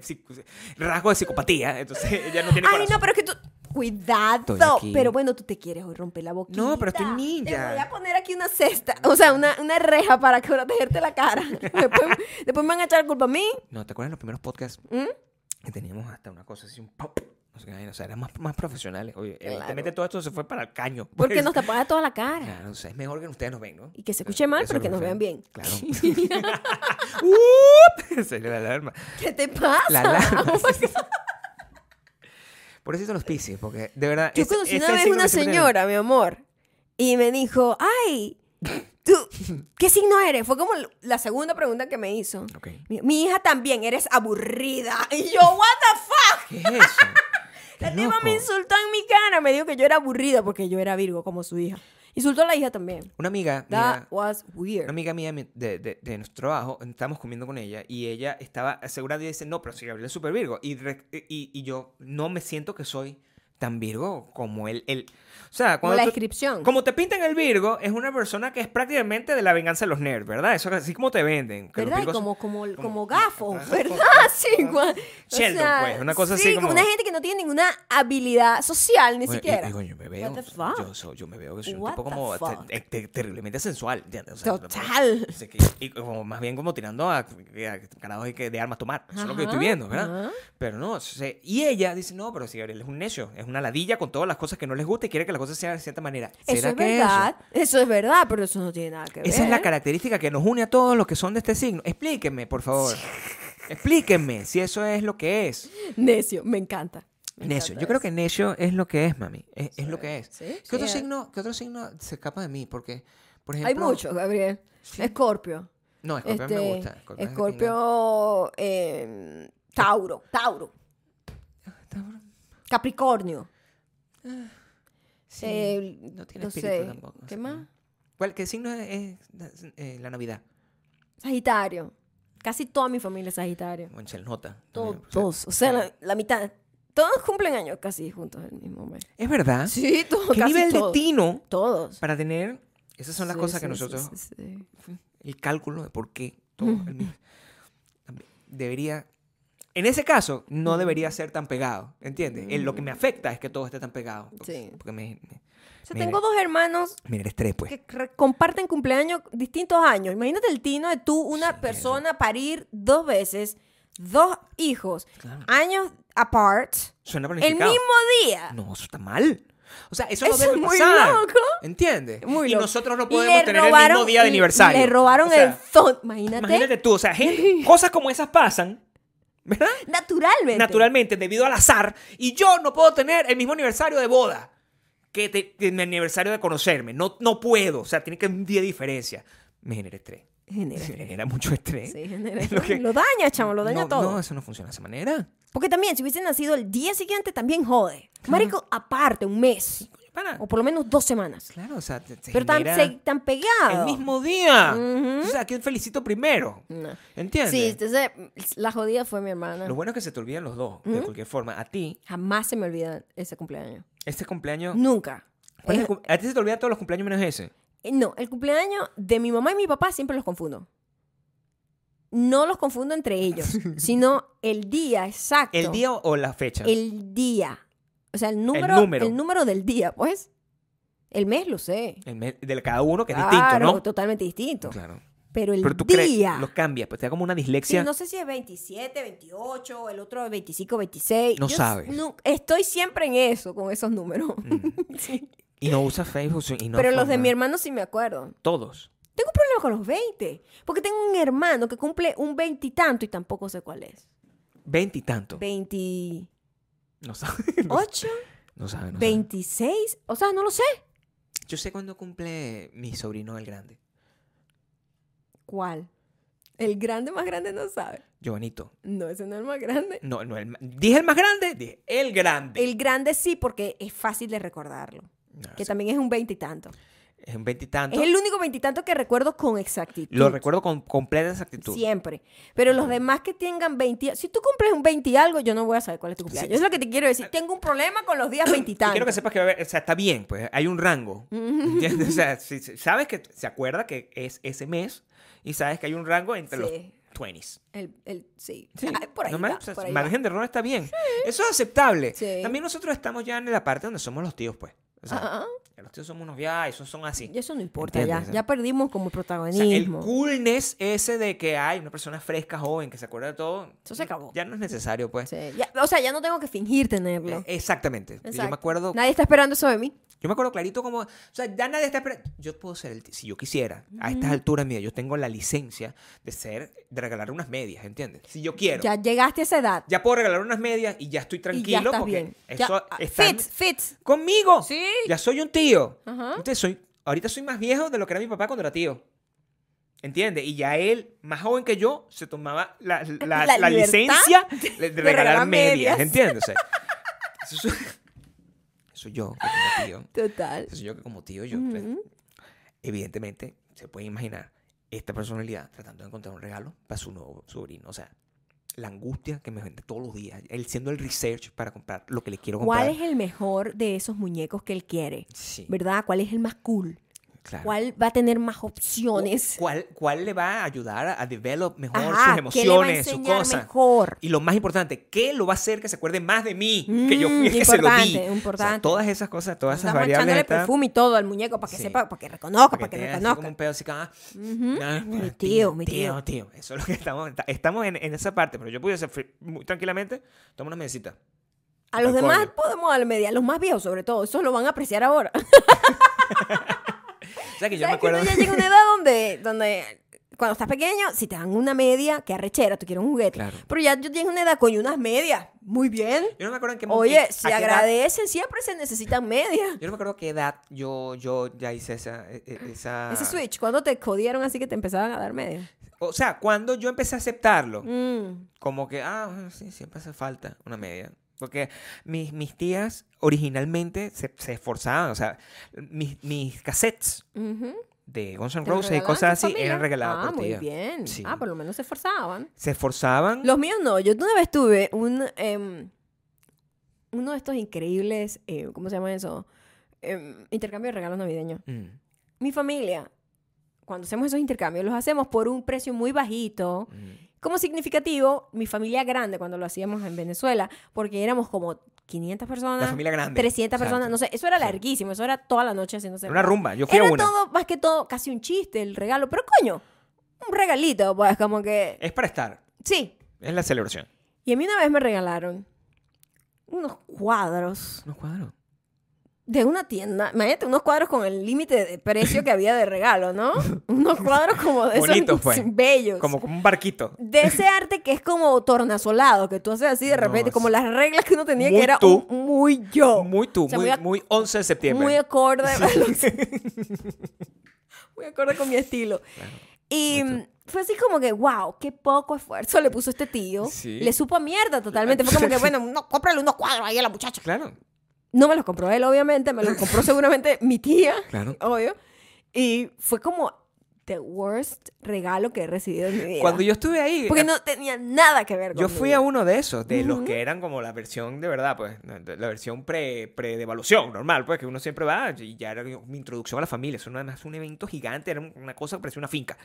rasgos de psicopatía. Entonces, ella no tiene Ay, corazón. no, pero es que tú... Cuidado. Pero bueno, tú te quieres hoy romper la boquita. No, pero estoy ninja. Te voy a poner aquí una cesta, o sea, una, una reja para que protegerte la cara. [laughs] Después, después me van a echar la culpa a mí. No, ¿te acuerdas de los primeros podcasts? ¿Mm? que teníamos hasta una cosa así, un pop. No sé qué vaina, o sea, eran más, más profesionales. Oye, Claro. evidentemente todo esto se fue para el caño. Porque Pues, nos tapaba toda la cara. Claro, o sea, es mejor que ustedes nos ven, ¿no? Y que se escuche mal, Eso pero que nos vean bien. Claro. [laughs] ¡Up! [laughs] La alarma. ¿Qué te pasa? La alarma. [laughs] Por eso hizo los piscis, porque de verdad. Yo conocí una vez una señora, mi amor, y me dijo, ay, ¿tú qué signo eres? Fue como la segunda pregunta que me hizo. Ok. Mi, mi hija también, eres aburrida. Y yo, what the fuck? ¿Qué es eso? La tipa me insultó en mi cara, me dijo que yo era aburrida porque yo era Virgo como su hija. Insultó a la hija también. Una amiga. That mía- was Una weird. amiga mía de, de, de nuestro trabajo, estábamos comiendo con ella y ella estaba asegurada y dice, no, pero si Gabriel es súper Virgo. Y, y yo no me siento que soy tan Virgo como él. él. O sea, Como cuando la tú- descripción. como te pintan el Virgo, es una persona que es prácticamente de la venganza de los nerds, ¿verdad? Eso es así como te venden. que ¿Verdad? Virgos- como, como, como, como- gafo, Ajá, ¿verdad? como- [laughs] Sí, igual. O Sheldon, sea, pues, una cosa sí, así como- una gente que no tiene ninguna habilidad social, ni Bueno, y- siquiera. y coño, me veo, What the fuck? yo, yo me veo que soy un tipo como fuck? te- te- terriblemente sensual. ¿entiendes? O sea, Total. y como más bien como tirando a, a de, armas tomar. Eso es lo que yo estoy viendo, ¿verdad? Pero no, o sea, y ella dice, no, pero si Gabriel es un necio, es una ladilla con todas las cosas que no les gusta y quiere que las cosas sean de cierta manera. Eso ¿Será es que verdad. Eso? es verdad, pero eso no tiene nada que ver. Esa es la característica que nos une a todos los que son de este signo. Explíquenme, por favor. [laughs] Explíquenme si eso es lo que es. Necio, me encanta. Me Necio. encanta Yo creo eso. que necio es lo que es, mami. Es, es lo que es. Sí, ¿Qué, otro signo, ¿Qué otro signo se escapa de mí? Porque, por ejemplo... Hay muchos, Gabriel. Escorpio. No, Escorpio Este, me gusta. Escorpio, eh, Tauro, Tauro. Tauro. Capricornio. Sí, Eh, no tiene no espíritu sé, tampoco. ¿qué más? ¿Cuál, ¿Qué signo es, es, eh, la Navidad? Sagitario. Casi toda mi familia es Sagitario. O en Chelnota. Todos. O sea, la, la mitad. Todos cumplen años casi juntos el mismo mes. Es verdad. Sí, todos. ¿Qué casi nivel todos. de tino Todos. para tener... Esas son las Sí, cosas que nosotros... El cálculo de por qué todo el mismo- [laughs] Debería... En ese caso, no debería ser tan pegado, ¿entiendes? Lo que me afecta es que todo esté tan pegado. Sí. Porque me... me- O sea, tengo dos hermanos Mira, el estrés, pues. que comparten cumpleaños distintos años. Imagínate el tino de tú, una Sí, persona, parir dos veces, dos hijos, Claro. años apart, Suena el mismo día. No, eso está mal. O sea, eso, no Eso debe es muy pasar. loco. ¿Entiendes? Muy y loco. nosotros no podemos le tener el mismo día de aniversario. Le robaron O sea, el phone. Imagínate. Imagínate tú, o sea, gente- [laughs] cosas como esas pasan, ¿verdad? Naturalmente. Naturalmente, debido al azar. Y yo no puedo tener el mismo aniversario de boda que, te- que mi aniversario de conocerme. No, no puedo. O sea, tiene que un día de diferencia. Me genera estrés. Genera estrés. genera mucho estrés. Sí, genera Es lo que- Lo daña, chamo, lo daña no, todo. No, eso no funciona de esa manera. Porque también, si hubiese nacido el día siguiente, también jode. Marico, aparte, un mes. Para. O por lo menos dos semanas. Claro, o sea, te- te Pero tan, se- tan pegado. el mismo día. Ujú. O sea, ¿a quién felicito primero? No. ¿Entiendes? Sí, entonces la jodida fue mi hermana. Lo bueno es que se te olvidan los dos, de cualquier forma. A ti, Jamás se me olvida ese cumpleaños. este cumpleaños... Nunca. ¿cuál es el cum- a ti se te olvidan todos los cumpleaños menos ese. eh, no, el cumpleaños de mi mamá y mi papá siempre los confundo. No los confundo entre ellos, [laughs] sino el día exacto. ¿El día o la fecha? El día. O sea, el número, número. el número del día, pues. El mes lo sé. El mes de cada uno, que es Claro, distinto, ¿no? totalmente distinto. Claro. Pero el Pero tú día. los cambias, pues te da como una Sí, dislexia. no sé si es 27, 28, el otro es 25, 26. No Yo sabes. estoy siempre en eso, con esos números. Mm. [laughs] Sí. Y no usas Facebook y no Pero los de mi hermano sí me acuerdo. Todos. Tengo un problema con los 20. Porque tengo un hermano que cumple un veintitanto y, tampoco sé cuál es. Veintitantos. 28, No sabes. No, no sabes. no sabes. 26. O sea, no lo sé. Yo sé cuándo cumple mi sobrino el grande. ¿Cuál? El grande más grande no sabe. Giovanito. No, ese no es el más grande. No, no, el, dije el más grande, dije el grande. El grande sí, porque es fácil de recordarlo. No, Que sí, también es un veintitanto. Es un veintitanto. Es el único veintitanto que recuerdo con exactitud. Lo recuerdo con completa exactitud. Siempre. Pero los demás que tengan 20... Si tú cumples un 20 y algo, yo no voy a saber cuál es tu cumpleaños. Sí. Es lo que te quiero decir. Tengo un problema con los días veintitantos. quiero que sepas que va a haber, o sea, está bien, pues hay un rango. ¿Entiendes? O sea, si- sabes que se acuerda que es ese mes y sabes que hay un rango entre los Sí. 20s. El, el, sí. Por ahí no va, me- o sea, por ahí va. margen de error está bien. Eso es aceptable. También nosotros estamos ya en la parte donde somos los tíos, pues. O sea, los tíos somos unos ya, esos son así. Y eso no importa ¿Entiendes? ya. Ya perdimos como O sea, el protagonismo. coolness ese de que hay una persona fresca, joven, que se acuerda de todo. Eso se acabó. Ya no es necesario, pues. Sí, ya- o sea, ya no tengo que fingir tenerlo. Eh, Exactamente. Yo me Exacto. acuerdo. Nadie está esperando eso de mí. Yo me acuerdo clarito como, o sea, ya nadie está esperando. Yo puedo ser el, si yo quisiera, a estas alturas mías, yo tengo la licencia de ser, de regalar unas medias, ¿entiendes? Si yo quiero. Ya, Ya llegaste a esa edad. puedo regalar unas medias y ya estoy y tranquilo ya estás porque bien. Ya- eso ah, está fits, fits. conmigo. Sí. Ya soy un tío. Ajá. Entonces soy, ahorita soy más viejo de lo que era mi papá cuando era tío. ¿Entiendes? Y ya él, más joven que yo, se tomaba la, [laughs] la- La licencia de, regalar, regalar medias, medias. ¿entiendes? O sea, [laughs] soy, yo que como tío. [laughs] Total. Eso yo que como tío, yo, pues, evidentemente, se puede imaginar esta personalidad tratando de encontrar un regalo para su nuevo sobrino. O sea, la angustia que me vende todos los días. Él siendo el research para comprar lo que le quiero comprar. ¿Cuál es el mejor de esos muñecos que él quiere? Sí, ¿Verdad? ¿Cuál es el más cool? Claro. ¿Cuál va a tener más opciones? ¿Cuál, ¿Cuál le va a ayudar a, a develop mejor Ajá, sus ¿qué le va a emociones, sus cosas? mejor? Y lo más importante, ¿qué lo va a hacer que se acuerde más de mí? que yo Mm, fui el que se lo di. importante, O sea, todas esas cosas, todas esas Estamos variables. echándole perfume y todo al muñeco para que Sí. sepa, para que reconozca, para para que reconozca. como un pedo así que, ah, Ujú. ah, Mi ah, tío, mi tío. tío. Eso es lo que estamos. ta- Estamos en, en esa parte, pero yo pudiese fri- muy tranquilamente tomar una mesita. A los demás podemos darle media, a los más viejos sobre todo, eso lo van a apreciar ahora. [laughs] O sea que yo me ¿Sabes que uno acuerdo. ya llega una edad donde, donde cuando estás pequeño, si te dan una media, que arrechera, tú quieres un juguete. Claro. Pero ya yo a una edad, coño, unas medias, muy bien. Yo no me acuerdo en qué Oye, en- si a qué edad- agradecen, siempre se necesitan medias. Yo no me acuerdo qué edad yo, yo ya hice esa, e- e- esa. Ese switch, cuando te jodieron así que te empezaban a dar medias? O sea, cuando yo empecé a aceptarlo, Mm. como que, ah, sí, siempre hace falta una media. Porque mis, mis tías originalmente se, se esforzaban, o sea, mis, mis cassettes de Guns N' ¿Te lo Roses y cosas así familia? eran regalados Ah, por muy tía. bien. Sí. Ah, por lo menos se esforzaban. Se esforzaban. Los míos no. Yo una vez tuve un... em, uno de estos increíbles... eh, ¿Cómo se llama eso? Em, intercambio de regalos navideños. Mm, Mi familia, cuando hacemos esos intercambios, los hacemos por un precio muy bajito. mm. Como significativo, mi familia grande, cuando lo hacíamos en Venezuela, porque éramos como 500 personas. La familia grande. 300 Exacto. personas, no sé, eso era larguísimo, eso era toda la noche haciéndose. Era una rumba, yo fui Era a una. todo, más que todo, casi un chiste el regalo, pero coño, un regalito, pues como que, Es para estar, sí. es la celebración. Y a mí una vez me regalaron unos cuadros Unos cuadros. De una tienda, imagínate, unos cuadros con el límite de precio que había de regalo, ¿no? unos cuadros como de esos Bonitos, pues. bellos. Como, como un barquito. De ese arte que es como tornasolado, que tú haces así de No, repente, como las reglas que uno tenía que era tú. un- muy yo. Muy tú, O sea, muy, muy ac- muy 11 de septiembre. Muy acorde. [laughs] muy acorde con mi estilo. Claro. Y fue así como que, wow, qué poco esfuerzo le puso este tío. Sí. Le supo a mierda totalmente. Fue como que, [laughs] bueno, no, cómprale unos cuadros ahí a la muchacha. Claro, No me los compró él, obviamente. Me los compró seguramente mi tía, claro. obvio. Y fue como the worst regalo que he recibido en mi vida. Cuando yo estuve ahí, Porque eh, no tenía nada que ver con yo fui a uno de esos, de los que eran como la versión de verdad, pues, la versión pre, pre devaluación normal, pues, que uno siempre va y ya era mi introducción a la familia. Eso no era más un evento gigante, era una cosa que parecía una finca.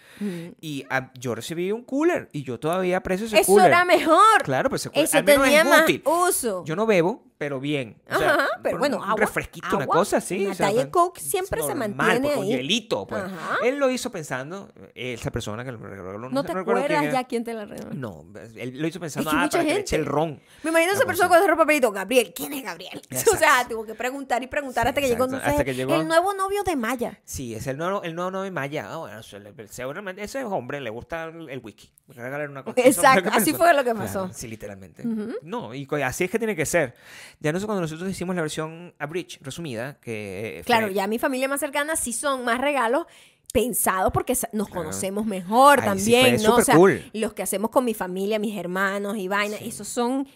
Y ah, yo recibí un cooler y yo todavía aprecio ese Eso cooler. era mejor. Claro, pues ese cooler Eso al menos tenía es más útil. uso. Yo no bebo, pero bien. O sea, Ajá, pero bueno, un agua, refresquito, una cosa así. una o sea, Diet pues, Coke siempre se mantiene pues, con ahí. hielito, pues. Ajá. Él lo hizo pensando, eh, esa persona que lo regaló, no, ¿No te quién acuerdas ya quién te la regaló? No, él lo hizo pensando, ah, mucha para que le gente- eche el ron. Me imagino a esa persona cuando agarró papelito, Gabriel, ¿quién es Gabriel? [laughs] O sea, Exacto. tuvo que preguntar y preguntar hasta que Sí, llegó, exacto, entonces, hasta que llegó. el nuevo novio de Maya. Sí, es el nuevo, el nuevo novio Maya. Ah, bueno, seguramente ese hombre le gusta el, whisky. Regalar una cosa. Exacto, así fue lo que Claro, pasó. sí, literalmente. Ujú. No, y así es que tiene que ser. Ya no sé cuando nosotros hicimos la versión abridged, resumida, que... eh, Claro, fue- ya mi familia más cercana sí son más regalos pensados porque nos conocemos mejor también, ¿no? O sea, cool. los que hacemos con mi familia, mis hermanos y vaina, Sí. esos son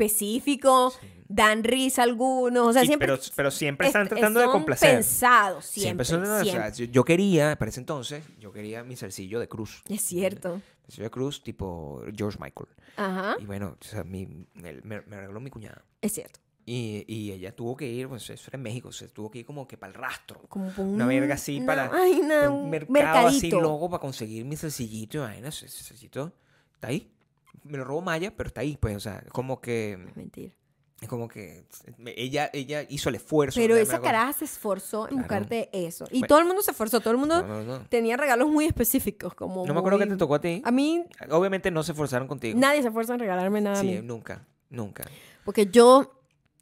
específicos, dan risa algunos, o sea, siempre pero, pero siempre están est- tratando de complacer. pensados, siempre, son- o sea, siempre. yo, yo quería, para ese entonces, yo quería mi zarcillo de cruz. Es cierto. Zarcillo de cruz tipo George Michael. Ajá, Y bueno, o sea, mi, me, me regaló mi cuñada. es cierto. Y, y ella tuvo que ir, pues eso era en México, se tuvo que ir como que para el rastro. Como un- Una verga así para vaina, un un mercado así mercadito. loco para conseguir mi sencillito y vaina, ese sencillito. Está ahí. Me lo robó Maya, pero está ahí, pues, o sea, como que... Mentira. Es como que ella, ella hizo el esfuerzo. Pero esa caraja se esforzó en Claro. buscarte eso. Y Bueno. todo el mundo se esforzó, todo el mundo No, no, no. tenía regalos muy específicos. Como No me acuerdo que te tocó a ti. A mí, Obviamente no se esforzaron contigo. nadie se esfuerza en regalarme nada a sí, mí. nunca, nunca. Porque yo,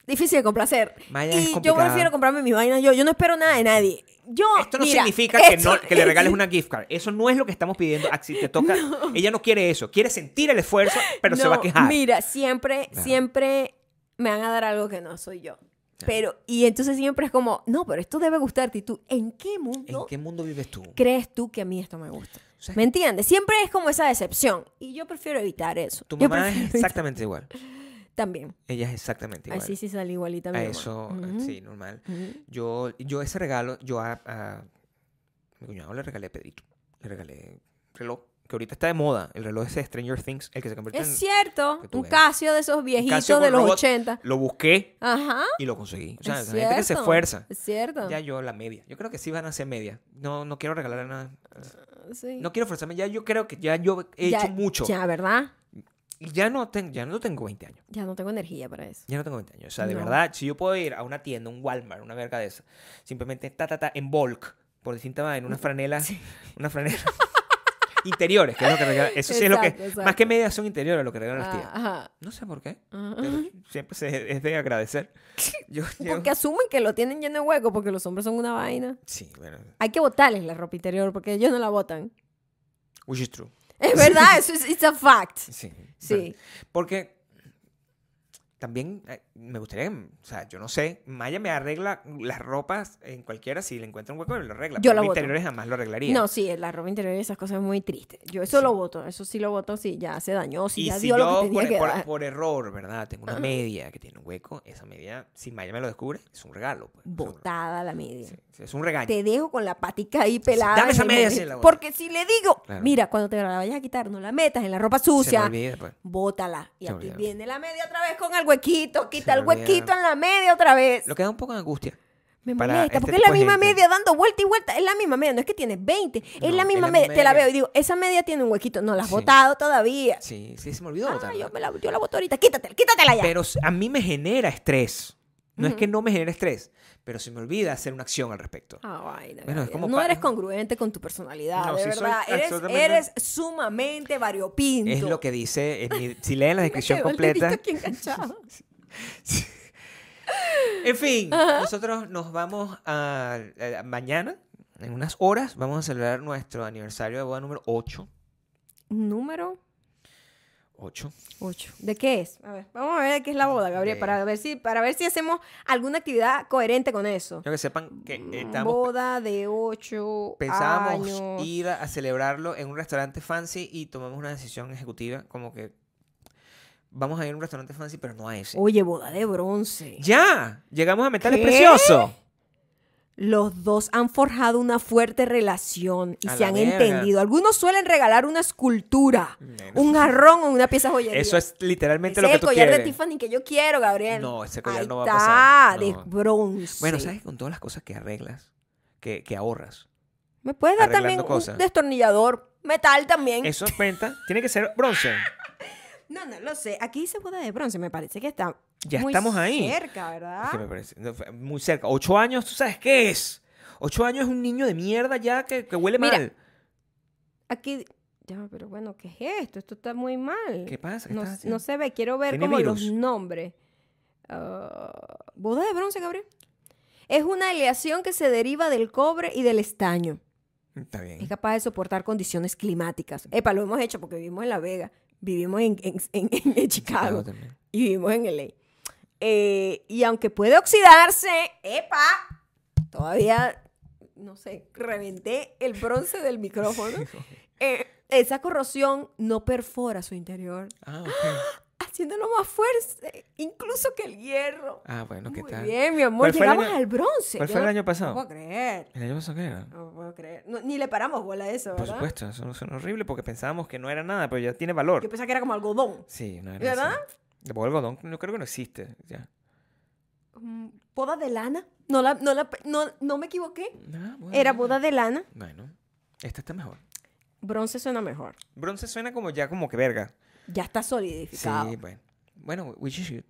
difícil de complacer. Maya y yo prefiero comprarme mis vainas yo. Yo no espero nada de nadie. Yo, Esto no mira, significa que, esto- no, que le regales [laughs] una gift card. Eso no es lo que estamos pidiendo. Ah, Si te toca, ella no quiere eso. Quiere sentir el esfuerzo, pero se va a No, quejar. Mira, siempre, Claro. siempre me van a dar algo que no soy yo. Pero, y entonces siempre es como, no, pero esto debe gustarte. Y tú, ¿en qué ¿En mundo qué mundo vives tú? crees tú que a mí esto me gusta? O sea, ¿Me entiendes? Siempre es como esa decepción. Y yo prefiero evitar eso. tu mamá es exactamente igual. [laughs] También. Ella es exactamente igual. Así sí salí igualita a eso, sí, normal. Yo, yo ese regalo, yo a, a mi cuñado le regalé a Pedrito. Le regalé reloj, que ahorita está de moda. El reloj ese de Stranger Things, el que se convierte Es en... cierto. que tú Un. Casio de esos viejitos de los robot. 80. Lo busqué Ajá. y lo conseguí. O sea, es la gente que se cierto, esfuerza. Es cierto. Ya yo la media. Yo creo que sí van a ser media. No, no quiero regalar nada. Sí. No quiero forzarme. Ya yo creo que ya yo he Ya- hecho mucho. Ya, ¿verdad? Y ya no, ten- ya no tengo 20 años. Ya no tengo energía para eso. Ya no tengo 20 años. O sea, de No. verdad, si yo puedo ir a una tienda, un Walmart, una verga de esa, simplemente ta, ta, ta, en bulk, por distinta en una [laughs] franela, una franela. [laughs] interiores, que es lo que regalan. Eso sí es lo que. Exacto, exacto. Más que medias son interiores lo que regalan las Ah, tías. Ajá. No sé por qué. Pero siempre se- es de agradecer. [laughs] Yo, yo- Porque asumen que lo tienen lleno de hueco porque los hombres son una vaina. Sí, bueno. Hay que botarles la ropa interior porque ellos no la botan. Which is true. Es verdad, eso es it's a fact. Sí. Sí. Porque también eh, me gustaría, o sea, yo no sé, Maya me arregla las ropas en cualquiera, si le encuentra un hueco, me lo arregla. Yo pero boto. interiores jamás lo arreglaría. No, sí, la ropa interior y esas cosas es muy triste. Yo eso Sí. lo voto, eso sí lo voto, sí, ya se dañó, sí, y ya si dio lo que yo, tenía por, que por- dar. por error, ¿verdad? Tengo una media que tiene un hueco, esa media, si Maya me lo descubre, es un regalo. Pues. Botada la media. sí, sí, es un regaño. Te dejo con la patica ahí pelada. Dame esa media, la. Porque si le digo, Claro. mira, cuando te la vayas a quitar, no la metas en la ropa Se me sucia. olvida, pues. Bótala. Y Se aquí olvida. viene la media otra vez con el huequito. Quita me el huequito en la media otra vez. Lo que da un poco de angustia. Me molesta, este porque es la misma media dando vuelta y vuelta. Es la misma media, no es que tiene 20. Es No, la es misma la media. Te la veo y digo, esa media tiene un huequito. No la has Sí. botado todavía. Sí, sí, se me olvidó Ah, botarla. yo, me la, yo la boto ahorita. Quítatela, quítatela ya. Pero a mí me genera estrés. No es que no me genere estrés, pero se me olvida hacer una acción al respecto. Ah, vaina, Bueno, es Gabriel. como no eres congruente con tu personalidad, No, de sí verdad. Eres, sumamente variopinto. Es lo que dice, en mi- si leen la [laughs] descripción completa. aquí. [laughs] En fin, nosotros nos vamos a, a- mañana, en unas horas, vamos a celebrar nuestro aniversario de boda número 8. Número 8. 8. ¿De qué es? A ver, vamos a ver de qué es la boda, Gabriel, De- para ver si para ver si hacemos alguna actividad coherente con eso. Quiero que sepan que Mm, estamos, Boda de 8 pensábamos años. ir a, a celebrarlo en un restaurante fancy y tomamos una decisión ejecutiva como que vamos a ir a un restaurante fancy, pero no a ese. Oye, boda de bronce. ¡Ya! Llegamos a Metales ¿Qué? Precioso. Los dos han forjado una fuerte relación y A se han entendido. Algunos suelen regalar una escultura, un jarrón o una pieza joyería. Eso es literalmente Ese lo es que el tú collar quieres. de Tiffany que yo quiero, Gabriel. No, ese collar Ahí no va a pasar. de No. bronce. Bueno, ¿sabes? Con todas las cosas que arreglas, que, que ahorras. ¿Me puedes dar también cosas. un destornillador metal también? Eso cuenta. Tiene que ser bronce. [laughs] No, no lo sé. Aquí dice boda de bronce. Me parece que está Ya muy estamos ahí. cerca, ¿verdad? Es que me parece no, muy cerca. Ocho años, ¿tú sabes qué es? Ocho años es un niño de mierda ya que, que huele Mira, mal. Aquí... Ya, pero bueno, ¿qué es esto? Esto está muy mal. ¿Qué pasa? ¿Qué No, se ve. Quiero ver ¿Tiene como los nombres. Ah, boda de bronce, Gabriel. Es una aleación que se deriva del cobre y del estaño. Está bien. Es capaz de soportar condiciones climáticas. Epa, lo hemos hecho porque vivimos en La Vega, vivimos en, en- en- en Chicago y vivimos en LA. Eh, y aunque puede oxidarse, epa, todavía, no sé, reventé el bronce del micrófono. [laughs] Eh, esa corrosión no perfora su interior, Ah, ok. Haciéndolo más fuerte, incluso que el hierro. Ah, bueno, ¿qué Muy tal? bien, mi amor, ¿Cuál fue el llegamos año- al bronce. ¿Cuál fue el no- año No pasado? puedo creer. ¿El año pasado qué era? No puedo creer. No, ni le paramos bola a eso, Por supuesto, eso no suena horrible porque pensábamos que no era nada, pero ya tiene valor. Yo pensaba que era como algodón. Sí, no era ¿Verdad? así. Algodón, no creo que no existe. Ya. Mm, ¿Boda de lana? No, la, no, la, no, no me equivoqué. Ah, bueno. Era boda de lana. Bueno, esta está mejor. Bronce suena mejor. Bronce suena como ya como que verga. Ya está solidificado. Sí, bueno. Bueno, we should-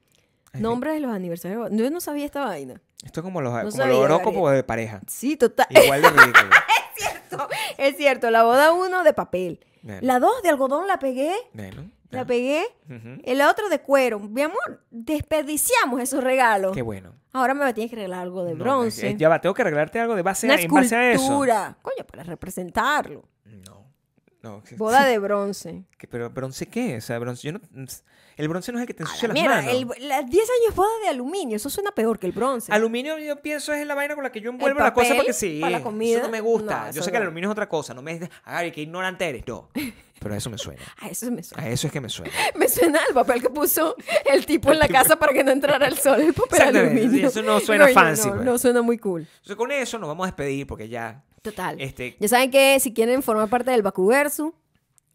I Nombres de los aniversarios. Yo no sabía esta vaina. Esto es como los, como sabía, los horóscopos de pareja. Sí, total. Igual de ridículo. [laughs] es cierto, la boda uno de papel. Bueno, La dos de algodón la pegué. bueno, La ya. pegué. Ujú. El otro de cuero. Mi amor, desperdiciamos esos regalos. Qué bueno. Ahora me tienes que regalar algo de No, bronce. eh, ya va, tengo que arreglarte algo de base Una en base a eso. escultura. Coño, para representarlo. No. No. Boda de bronce. ¿Qué- Pero bronce qué? O sea, bronce, yo no, el bronce no es el que te ensucia la las mierda, manos. el- las 10 años boda de aluminio. Eso suena peor que el bronce. Aluminio yo pienso es la vaina con la que yo envuelvo El la cosa papel porque sí. para la comida, Eso no me gusta. no, yo sé que el no. aluminio es otra cosa. No me dices, ay, qué ignorante eres. No. [laughs] Pero a eso me suena. A eso me suena. A eso es que me suena. [laughs] Me suena el papel que puso el tipo en la casa para que no entrara el sol. El papel aluminio. eso no suena fancy, No, pues. no suena muy cool. Entonces con eso nos vamos a despedir porque ya. Total. Este, Ya saben que si quieren formar parte del Bakuverso,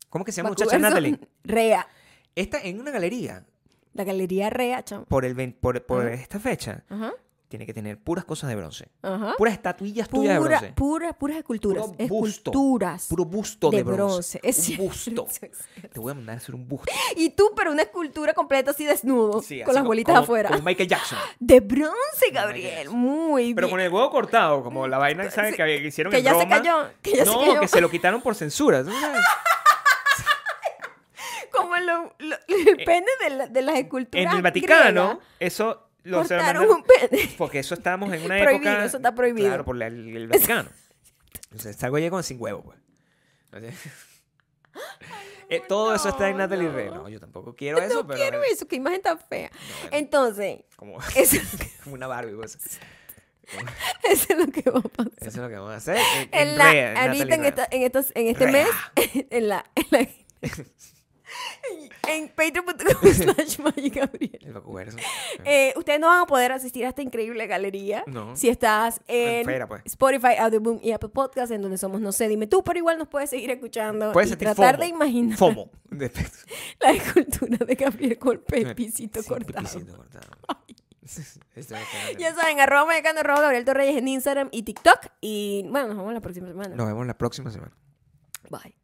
¿Cómo que se llama muchacha [laughs] Natalie? Rea. Esta en una galería La galería Rea, chamo. por, el, por, por Ajá. esta fecha Ajá. tiene que tener puras cosas de bronce. Ajá. Puras estatuillas tuyas de bronce. pura, puras esculturas. Puro busto. Esculturas. Puro busto de, de bronce. bronce. Es un cierto, busto. es. Te voy a mandar a hacer un busto. Y tú, pero una escultura completa así desnudo. Sí, con así las como- bolitas como- afuera. Como Michael Jackson. [gasps] De bronce, Gabriel. Muy Pero bien. con el huevo cortado, como la vaina ¿sabes? Sí, que, hicieron que en ya se cayó, que ya se no, cayó. que se lo quitaron por censura. ¿tú sabes? [laughs] Como lo- lo- [laughs] el pene de, la- de las esculturas. Eh, En el Vaticano, griegas, eso lo se lo cortaron mandaron- un [laughs] pene. Porque eso estábamos en una Prohibido, época. eso está prohibido. Claro, por la- el, el Vaticano. Entonces, está algo con sin huevo, pues. Entonces, [laughs] eh, todo eso está en no, Natalie no. Rey. No, yo tampoco quiero eso, no pero. quiero eso, qué imagen tan fea. bueno. Entonces, Como, eso, como una Barbie, pues. eso es lo que va a pasar. Eso es lo que vamos a hacer. En, en En la, Rea, ahorita Natalie en, esta, en, estos- en este Rea. mes, en la, en la- [laughs] en patreon.com [laughs] slash. El Bakuverso. Eh, ustedes no van a poder asistir a esta increíble galería No. si estás en Fuera, pues. Spotify, Audioboom y Apple Podcast, en donde somos No sé, dime tú, pero igual nos puedes seguir escuchando Puedes y tratar FOMO. de [laughs] imaginar FOMO. La escultura de Gabriel con pepicito Sí, cortado. pipicito cortado. Ya saben, arroba mexicano, arroba Gabriel Torreyes en Instagram y TikTok. Y bueno, nos vemos la próxima semana. Nos vemos la próxima semana. Bye.